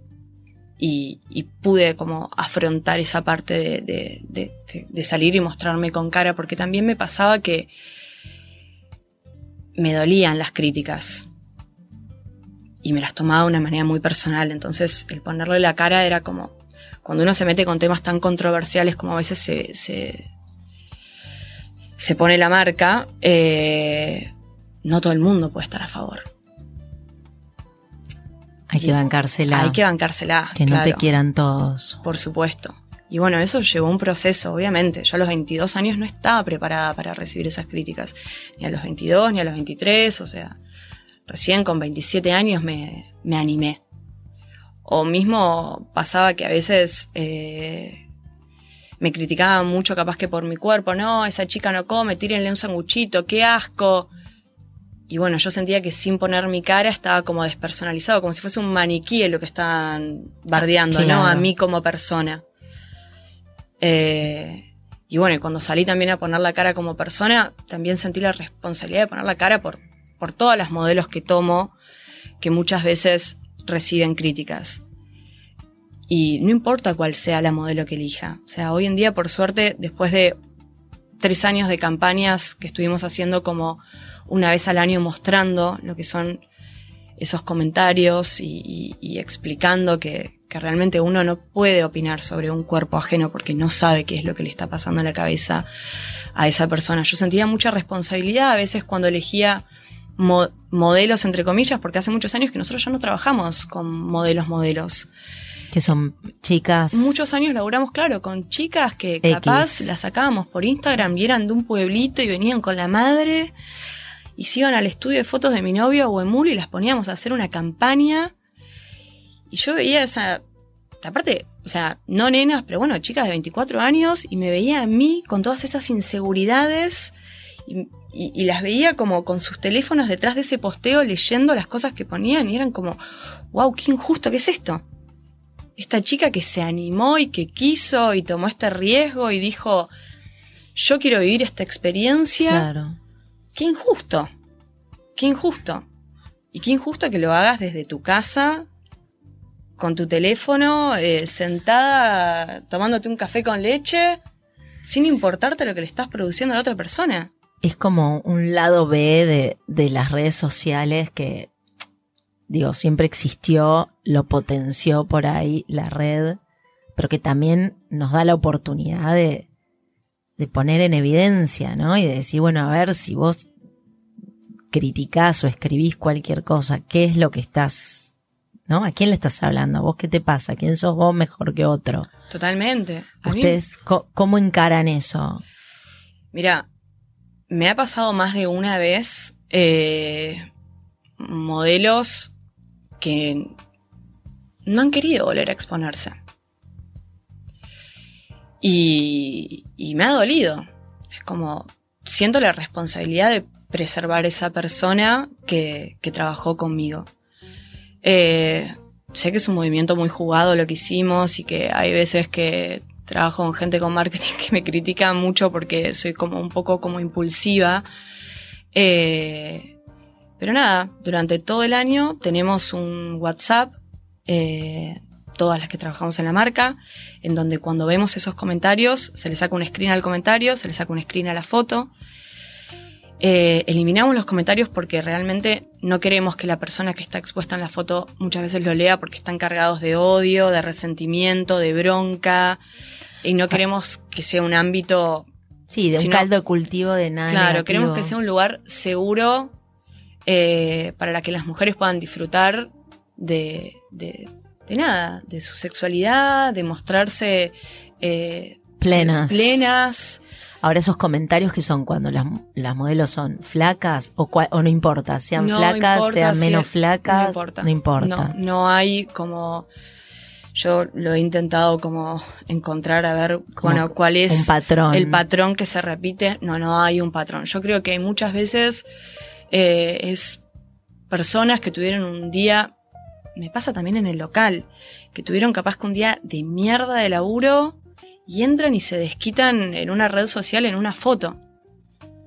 Y, pude como afrontar esa parte de, de salir y mostrarme con cara, porque también me pasaba que me dolían las críticas y me las tomaba de una manera muy personal. Entonces, el ponerle la cara era como. Cuando uno se mete con temas tan controversiales como a veces se, se, pone la marca, eh, no todo el mundo puede estar a favor. Hay que bancársela. Hay que bancársela. Que no te quieran todos. Por supuesto. Y bueno, eso llevó un proceso, obviamente. Yo a los 22 años no estaba preparada para recibir esas críticas. Ni a los 22, ni a los 23, o sea, Recién con 27 años me, me animé. O mismo pasaba que a veces eh, me criticaban mucho capaz que por mi cuerpo, no, esa chica no come, tírenle un sanguchito, qué asco. y bueno, yo sentía que sin poner mi cara estaba como despersonalizado, como si fuese un maniquí en lo que estaban bardeando, ¿no? A mí como persona. Eh, y bueno, cuando salí también a poner la cara como persona, también sentí la responsabilidad de poner la cara por, por todas las modelos que tomo, que muchas veces reciben críticas. Y no importa cuál sea la modelo que elija. O sea, hoy en día, por suerte, después de tres años de campañas que estuvimos haciendo como una vez al año mostrando lo que son esos comentarios y, y- explicando que, que realmente uno no puede opinar sobre un cuerpo ajeno porque no sabe qué es lo que le está pasando en la cabeza a esa persona. Yo sentía mucha responsabilidad a veces cuando elegía mo- modelos, entre comillas, porque hace muchos años que nosotros ya no trabajamos con modelos, modelos. Que son chicas. Muchos años laburamos, claro, con chicas que X. capaz las sacábamos por Instagram y eran de un pueblito y venían con la madre y se iban al estudio de fotos de mi novio o Emul y las poníamos a hacer una campaña. Y yo veía esa. Aparte, o sea, no nenas, pero bueno, chicas de 24 años y me veía a mí con todas esas inseguridades y, y- y las veía como con sus teléfonos detrás de ese posteo leyendo las cosas que ponían y eran como, wow, qué injusto, ¿qué es esto? esta chica que se animó y que quiso y tomó este riesgo y dijo, yo quiero vivir esta experiencia, Claro. qué injusto, qué injusto. Y qué injusto que lo hagas desde tu casa, con tu teléfono, eh, sentada, tomándote un café con leche, sin importarte lo que le estás produciendo a la otra persona. Es como un lado B de, de las redes sociales que, digo, siempre existió, lo potenció por ahí la red, pero que también nos da la oportunidad de, de poner en evidencia, ¿no? Y de decir, bueno, a ver si vos criticás o escribís cualquier cosa, ¿qué es lo que estás, ¿no? ¿A quién le estás hablando? ¿Vos qué te pasa? ¿Quién sos vos mejor que otro? Totalmente. A ¿Ustedes cómo encaran eso? Mira, me ha pasado más de una vez eh, modelos que no han querido volver a exponerse. Y, me ha dolido. Es como, siento la responsabilidad de preservar esa persona que, que trabajó conmigo. Eh, sé que es un movimiento muy jugado lo que hicimos y que hay veces que trabajo con gente con marketing que me critica mucho porque soy como un poco como impulsiva. Eh, pero nada, durante todo el año tenemos un WhatsApp, eh, todas las que trabajamos en la marca, en donde cuando vemos esos comentarios se le saca un screen al comentario, se le saca un screen a la foto. Eh, eliminamos los comentarios porque realmente no queremos que la persona que está expuesta en la foto muchas veces lo lea porque están cargados de odio, de resentimiento, de bronca, y no queremos que sea un ámbito Sí, de un caldo de cultivo de nada. Claro, negativo. queremos que sea un lugar seguro eh, para la que las mujeres puedan disfrutar de, de, de nada, de su sexualidad, de mostrarse eh, Plenas. plenas. Ahora esos comentarios que son cuando las, las modelos son flacas o, cua- o no importa, sean No flacas, importa sean menos flacas, no importa. no importa. No, no hay como. Yo lo he intentado como encontrar a ver, Como bueno, cuál es un patrón. el patrón que se repite. No, no hay un patrón. Yo creo que muchas veces eh, es personas que tuvieron un día, me pasa también en el local, que tuvieron capaz que un día de mierda de laburo y entran y se desquitan en una red social en una foto,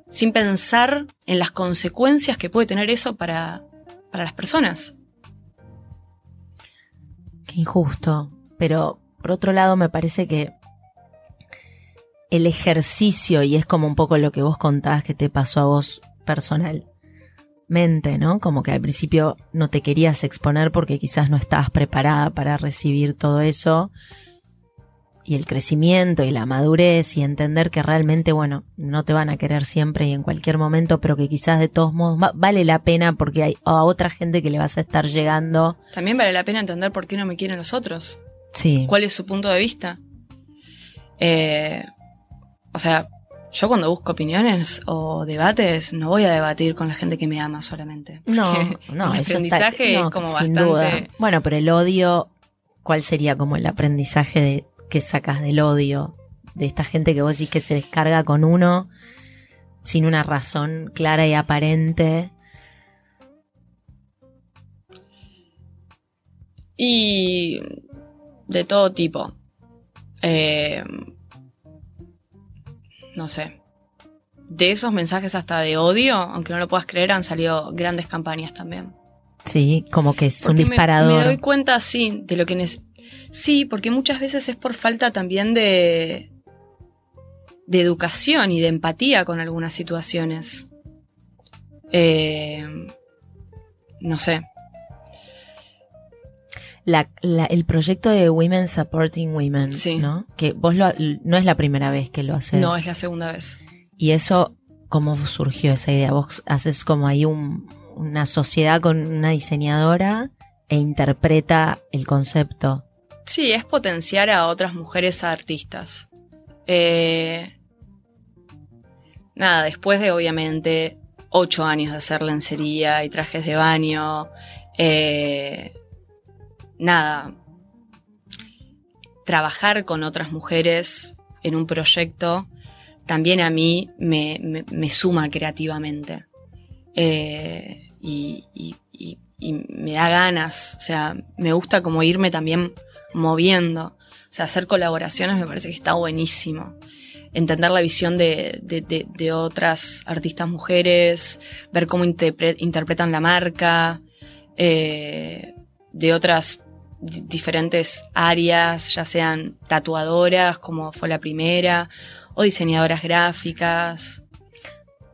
sin pensar en las consecuencias que puede tener eso para, para las personas. Qué injusto. Pero por otro lado me parece que el ejercicio, y es como un poco lo que vos contás que te pasó a vos personalmente, ¿no? Como que al principio no te querías exponer porque quizás no estabas preparada para recibir todo eso. Y el crecimiento y la madurez y entender que realmente, bueno, no te van a querer siempre y en cualquier momento, pero que quizás de todos modos va- vale la pena porque hay a otra gente que le vas a estar llegando. También vale la pena entender por qué no me quieren los otros. Sí. cuál es su punto de vista. Eh, o sea, yo cuando busco opiniones o debates, no voy a debatir con la gente que me ama solamente. No, no, el eso aprendizaje está, no, es como sin bastante. duda. Bueno, pero el odio, ¿cuál sería como el aprendizaje de, que sacas del odio, de esta gente que vos decís que se descarga con uno sin una razón clara y aparente. Y de todo tipo. Eh, no sé. De esos mensajes hasta de odio, aunque no lo puedas creer, han salido grandes campañas también. Sí, como que es un disparador. Me, doy cuenta, sí, de lo que Sí, porque muchas veces es por falta también de. de educación y de empatía con algunas situaciones. Eh, no sé. La- la- el proyecto de Women Supporting Women, Sí. ¿no? Que vos lo- no es la primera vez que lo haces. No, es la segunda vez. Y eso, ¿cómo surgió esa idea? Vos haces como ahí un- una sociedad con una diseñadora e interpreta el concepto. Sí, es potenciar a otras mujeres artistas. Eh, nada, después de obviamente ocho años de hacer lencería y trajes de baño, eh, nada, trabajar con otras mujeres en un proyecto también a mí me, suma creativamente. Eh, y me da ganas, o sea, me gusta como irme también moviendo. O sea, hacer colaboraciones me parece que está buenísimo. Entender la visión de, de- de- de otras artistas mujeres, ver cómo interpre- interpretan la marca, eh, de otras di- diferentes áreas, ya sean tatuadoras, como fue la primera, o diseñadoras gráficas.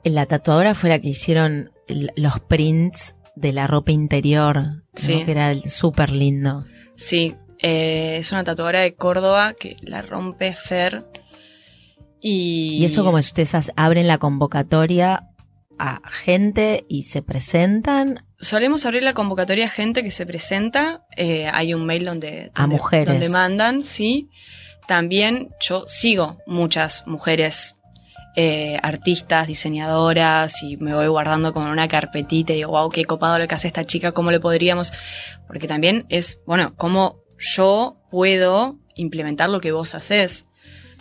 La tatuadora fue la que hicieron los prints de la ropa interior, ¿no? Sí. que era súper lindo. Sí, eh, es una tatuadora de Córdoba que la rompe Fer. Y, Y eso como si ustedes abren la convocatoria a gente y se presentan Solemos abrir la convocatoria a gente que se presenta. eh, hay un mail donde, A mujeres. donde mandan, sí. También yo sigo muchas mujeres eh, artistas, diseñadoras, y me voy guardando con una carpetita y digo, wow, qué copado lo que hace esta chica, cómo le podríamos. Porque también es, bueno, cómo yo puedo implementar lo que vos haces.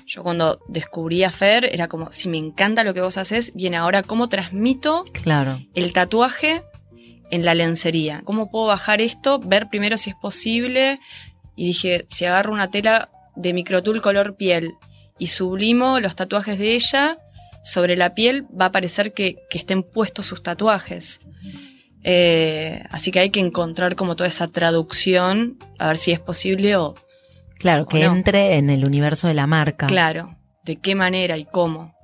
Yo cuando descubrí a Fer era como, si me encanta lo que vos haces, bien ahora, ¿cómo transmito Claro. el tatuaje en la lencería. ¿Cómo puedo bajar esto? Ver primero si es posible. Y dije, si agarro una tela de microtul color piel y sublimo los tatuajes de ella, sobre la piel va a parecer que, que estén puestos sus tatuajes. Eh, así que hay que encontrar como toda esa traducción, a ver si es posible o, Claro, que entre en el universo de la marca. claro, de qué manera y cómo.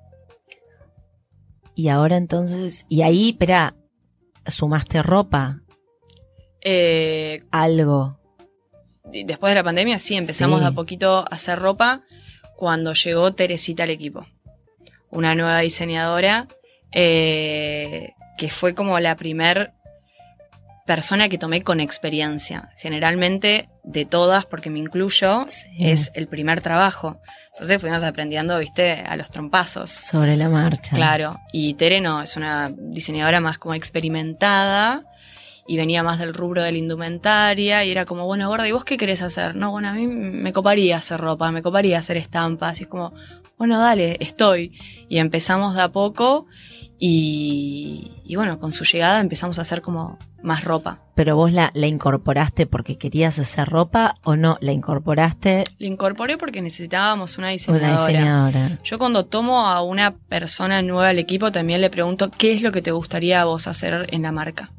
Y ahora entonces, y ahí, espera, sumaste ropa, Eh, algo. después de la pandemia, sí, empezamos Sí. de a poquito a hacer ropa cuando llegó Teresita al equipo. Una nueva diseñadora eh, que fue como la primer persona que tomé con experiencia. Generalmente de todas, porque me incluyo, Sí. es el primer trabajo. Entonces fuimos aprendiendo, viste, a los trompazos. Sobre la marcha. Claro, y Tere no, es una diseñadora más como experimentada y venía más del rubro de la indumentaria y era como, bueno, gorda, ¿y vos qué querés hacer? No, bueno, a mí me coparía hacer ropa, me coparía hacer estampas y es como, bueno, dale, estoy. Y empezamos de a poco y, y bueno, con su llegada empezamos a hacer como más ropa. Pero vos la, la incorporaste porque querías hacer ropa o no, la incorporaste La incorporé porque necesitábamos una una diseñadora. diseñadora. Yo cuando tomo a una persona nueva al equipo también le pregunto qué es lo que te gustaría a vos hacer en la marca.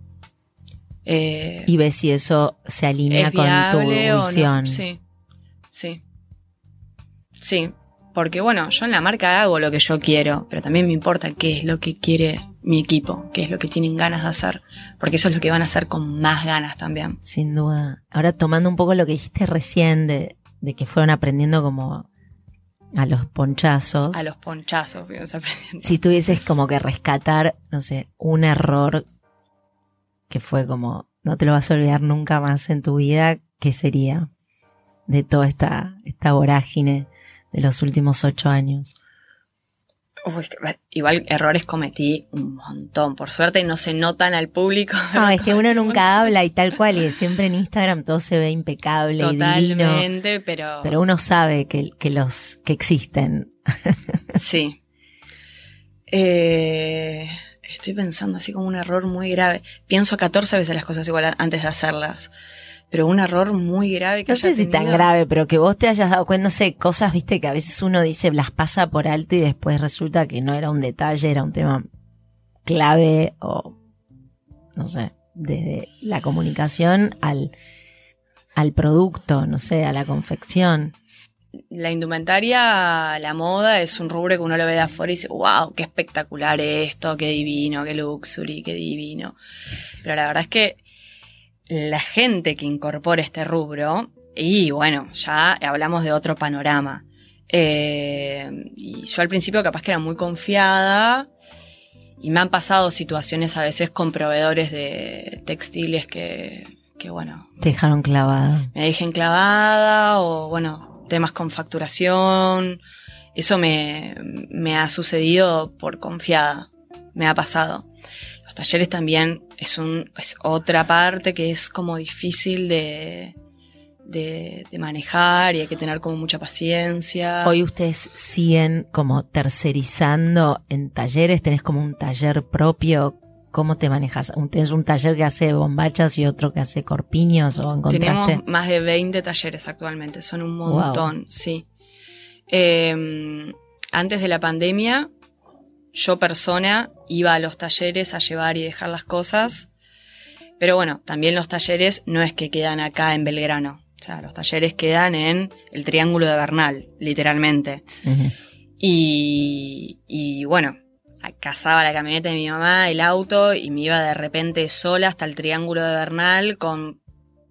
Eh, Y ves si eso se alinea ¿Es con tu no? visión. Sí, sí. Sí, porque bueno, yo en la marca hago lo que yo quiero, pero también me importa qué es lo que quiere mi equipo, qué es lo que tienen ganas de hacer, porque eso es lo que van a hacer con más ganas también. Sin duda. Ahora tomando un poco lo que dijiste recién de, de que fueron aprendiendo como a los ponchazos. A los ponchazos fuimos aprendiendo. Si tuvieses como que rescatar, no sé, un error que fue como, no te lo vas a olvidar nunca más en tu vida, ¿qué sería? De toda esta, esta vorágine de los últimos ocho años. Uy, igual errores cometí un montón, por suerte no se notan al público. No, es que uno nunca habla y tal cual, y siempre en Instagram todo se ve impecable y divino. Totalmente, pero, Pero uno sabe que, que los que existen. sí. Eh, estoy pensando así como un error muy grave. Pienso 14 veces las cosas igual antes de hacerlas. Pero un error muy grave que No sé si tan tenido- grave, pero que vos te hayas dado cuenta, no sé, cosas, viste, que a veces uno dice, las pasa por alto y después resulta que no era un detalle, era un tema clave o, no sé, desde la comunicación al, al producto, no sé, a la confección. La indumentaria, la moda, es un rubro que uno lo ve de afuera y dice, wow, qué espectacular esto, qué divino, qué luxury, qué divino. Pero la verdad es que la gente que incorpora este rubro, y bueno, ya hablamos de otro panorama. Eh, y yo al principio capaz que era muy confiada y me han pasado situaciones a veces con proveedores de textiles que, que bueno, Te dejaron clavada. me dejen clavada o bueno, temas con facturación. Eso me, me ha sucedido por confiada. Me ha pasado. Los talleres también es, un, es otra parte que es como difícil de, de, de manejar y hay que tener como mucha paciencia. Hoy ustedes siguen como tercerizando en talleres, tenés como un taller propio. ¿Cómo te manejas? ¿Tenés un taller que hace bombachas y otro que hace corpiños o encontraste? Tenemos más de 20 talleres actualmente, son un montón, sí. Eh, antes de la pandemia, yo persona iba a los talleres a llevar y dejar las cosas, pero bueno, también los talleres no es que quedan acá en Belgrano, o sea, los talleres quedan en el Triángulo de Bernal, literalmente. Sí. Y, y bueno, cazaba la camioneta de mi mamá, el auto, y me iba de repente sola hasta el Triángulo de Bernal con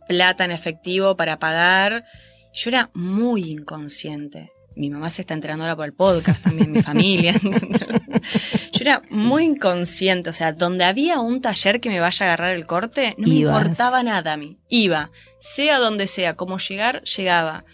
plata en efectivo para pagar. Yo era muy inconsciente. Mi mamá se está enterando ahora por el podcast también, mi familia. Yo era muy inconsciente, o sea, donde había un taller que me vaya a agarrar el corte, no Ibas. me importaba nada a mí. Iba, sea donde sea, como llegar, llegaba.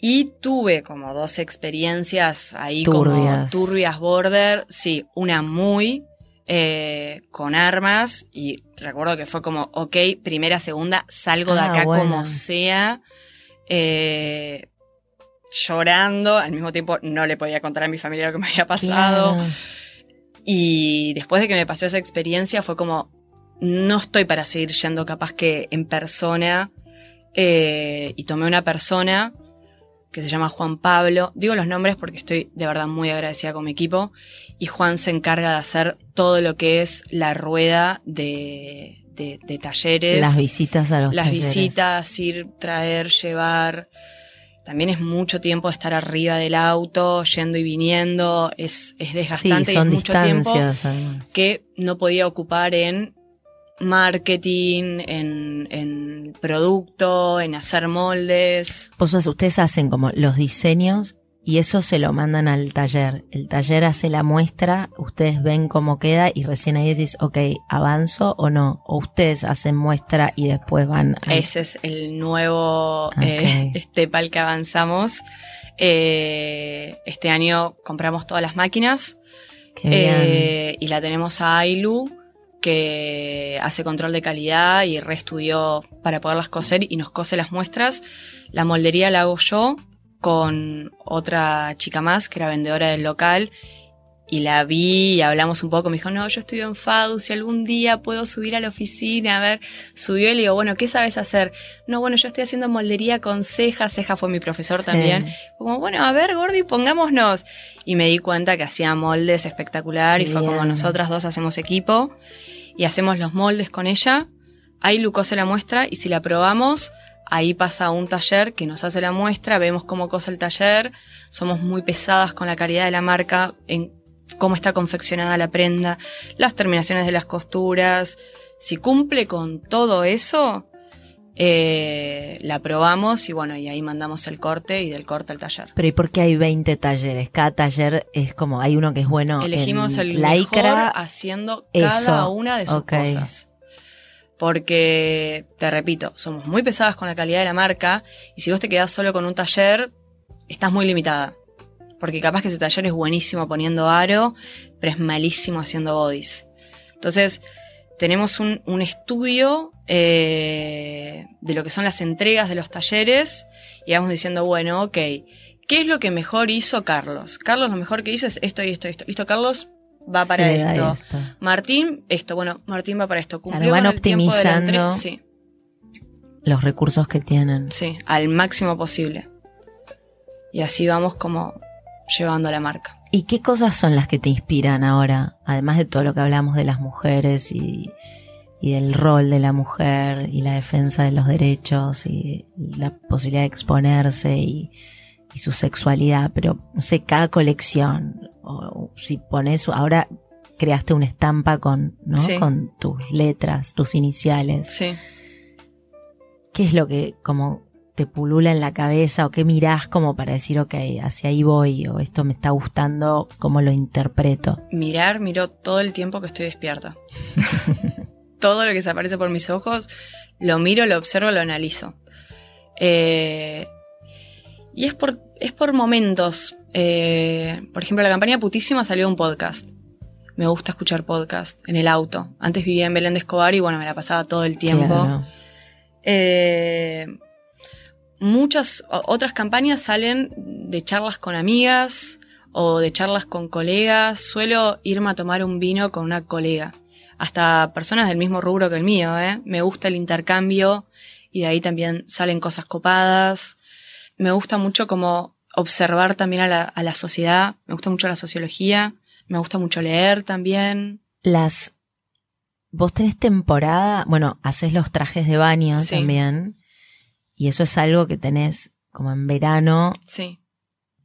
Y tuve como dos experiencias ahí Turbias. como turbias border, sí, una muy eh, con armas y recuerdo que fue como, ok, primera, segunda, salgo de Ah, acá bueno. como sea, eh, llorando, al mismo tiempo no le podía contar a mi familia lo que me había pasado. Claro. Y después de que me pasó esa experiencia fue como, no estoy para seguir yendo capaz que en persona. eh, y tomé una persona que se llama Juan Pablo. Digo los nombres porque estoy de verdad muy agradecida con mi equipo. Y Juan se encarga de hacer todo lo que es la rueda de, de- de talleres. Las visitas a los las talleres. visitas, ir, traer, llevar. También es mucho tiempo estar arriba del auto, yendo y viniendo. Es, es Sí, desgastante y son es mucho tiempo además. que no podía ocupar en marketing, en, en producto, en hacer moldes. Vos, ustedes hacen como los diseños y eso se lo mandan al taller. El taller hace la muestra, ustedes ven cómo queda y recién ahí decís, ok, ¿avanzo o no? O ustedes hacen muestra y después van a... Ese es el nuevo eh, Ok. step al que avanzamos. Eh, este año compramos todas las máquinas eh, y la tenemos a Ailu que hace control de calidad y reestudió para poderlas coser y nos cose las muestras. La moldería la hago yo con otra chica más que era vendedora del local y la vi y hablamos un poco. Me dijo, no, yo estudio en FADU, si algún día puedo subir a la oficina, a ver, subió y le digo, bueno, ¿qué sabes hacer? No, bueno, yo estoy haciendo moldería con Ceja, Ceja fue mi profesor Sí. también. Como, bueno, a ver, Gordi, pongámonos. Y me di cuenta que hacía moldes espectacular y fue como nosotras dos hacemos equipo y hacemos los moldes con ella. Ahí Lu cose la muestra y si la probamos, ahí pasa un taller que nos hace la muestra, vemos cómo cose el taller, somos muy pesadas con la calidad de la marca, en cómo está confeccionada la prenda, las terminaciones de las costuras. Si cumple con todo eso, eh, la probamos y bueno, y ahí mandamos el corte y del corte al taller. Pero ¿y por qué hay 20 talleres? Cada taller es como, hay uno que es bueno Elegimos en el lycra. mejor haciendo cada eso, una de sus cosas. Porque, te repito, somos muy pesadas con la calidad de la marca y si vos te quedás solo con un taller, estás muy limitada. Porque capaz que ese taller es buenísimo poniendo aro, pero es malísimo haciendo bodies. Entonces, tenemos un, un estudio eh, de lo que son las entregas de los talleres y vamos diciendo, bueno, ok, ¿qué es lo que mejor hizo Carlos? Carlos lo mejor que hizo es esto y esto y esto. Listo, Carlos va para Se esto. Martín, esto, bueno, Martín va para esto. Cumplió Claro, van con el optimizando. Sí. los recursos que tienen. Sí, al máximo posible. Y así vamos como llevando la marca. ¿Y qué cosas son las que te inspiran ahora? Además de todo lo que hablamos de las mujeres y, y del rol de la mujer y la defensa de los derechos y la posibilidad de exponerse y, y su sexualidad, pero no sé, cada colección, o si pones, ahora creaste una estampa con, ¿no? Sí. Con tus letras, tus iniciales. Sí. ¿Qué es lo que como te pulula en la cabeza o qué mirás como para decir, ok, hacia ahí voy o esto me está gustando, cómo lo interpreto? Mirar, miro todo el tiempo que estoy despierta. todo lo que se aparece por mis ojos, lo miro, lo observo, lo analizo. Eh, y es por, es por momentos. Eh, por ejemplo, la campaña Putísima salió un podcast. Me gusta escuchar podcast en el auto. Antes vivía en Belén de Escobar y bueno, me la pasaba todo el tiempo. Claro. Eh, muchas otras campañas salen de charlas con amigas o de charlas con colegas. Suelo irme a tomar un vino con una colega. Hasta personas del mismo rubro que el mío, ¿eh? Me gusta el intercambio y de ahí también salen cosas copadas. Me gusta mucho como observar también a la, a la sociedad. Me gusta mucho la sociología. Me gusta mucho leer también. Las. Vos tenés temporada, bueno, haces los trajes de baño Sí. también. Y eso es algo que tenés como en verano, Sí,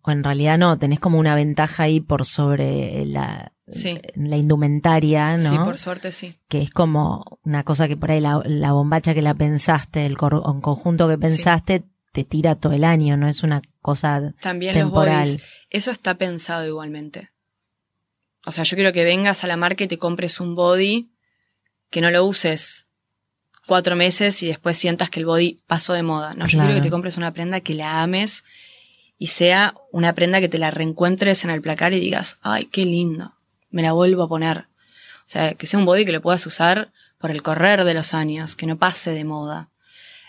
o en realidad no, tenés como una ventaja ahí por sobre la, Sí. la indumentaria, ¿no? sí, por suerte sí. que es como una cosa que por ahí la, la bombacha que la pensaste, el cor- conjunto que pensaste, te tira todo el año, no es una cosa También temporal. los bodies. Eso está pensado igualmente. O sea, yo quiero que vengas a la marca y te compres un body que no lo uses cuatro meses y después sientas que el body pasó de moda. No, yo quiero que te compres una prenda que la ames y sea una prenda que te la reencuentres en el placar y digas, ay, qué lindo, me la vuelvo a poner. O sea, que sea un body que lo puedas usar por el correr de los años, que no pase de moda.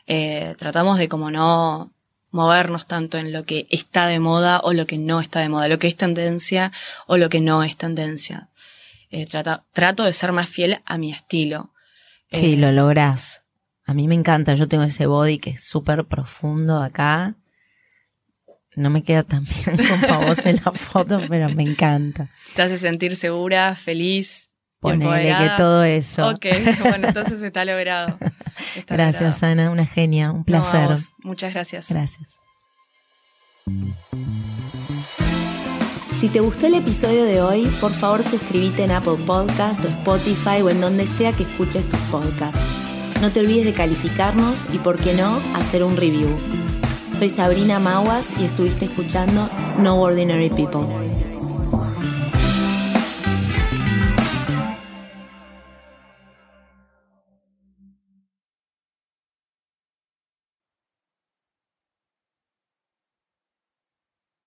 Eh, tratamos de como no movernos tanto en lo que está de moda o lo que no está de moda, lo que es tendencia o lo que no es tendencia. Eh, trata- trato de ser más fiel a mi estilo. Sí, Eh, lo lográs. A mí me encanta, yo tengo ese body que es súper profundo acá. No me queda tan bien como vos en la foto, pero me encanta. Te hace sentir segura, feliz. Ponele que todo eso. Ok, bueno, entonces está logrado. Está Gracias, logrado. Ana, una genia, un placer. Muchas gracias. Gracias. Si te gustó el episodio de hoy, por favor suscríbete en Apple Podcast o Spotify o en donde sea que escuches tus podcasts. No te olvides de calificarnos y, por qué no, hacer un review. Soy Sabrina Maguas y estuviste escuchando No Ordinary People.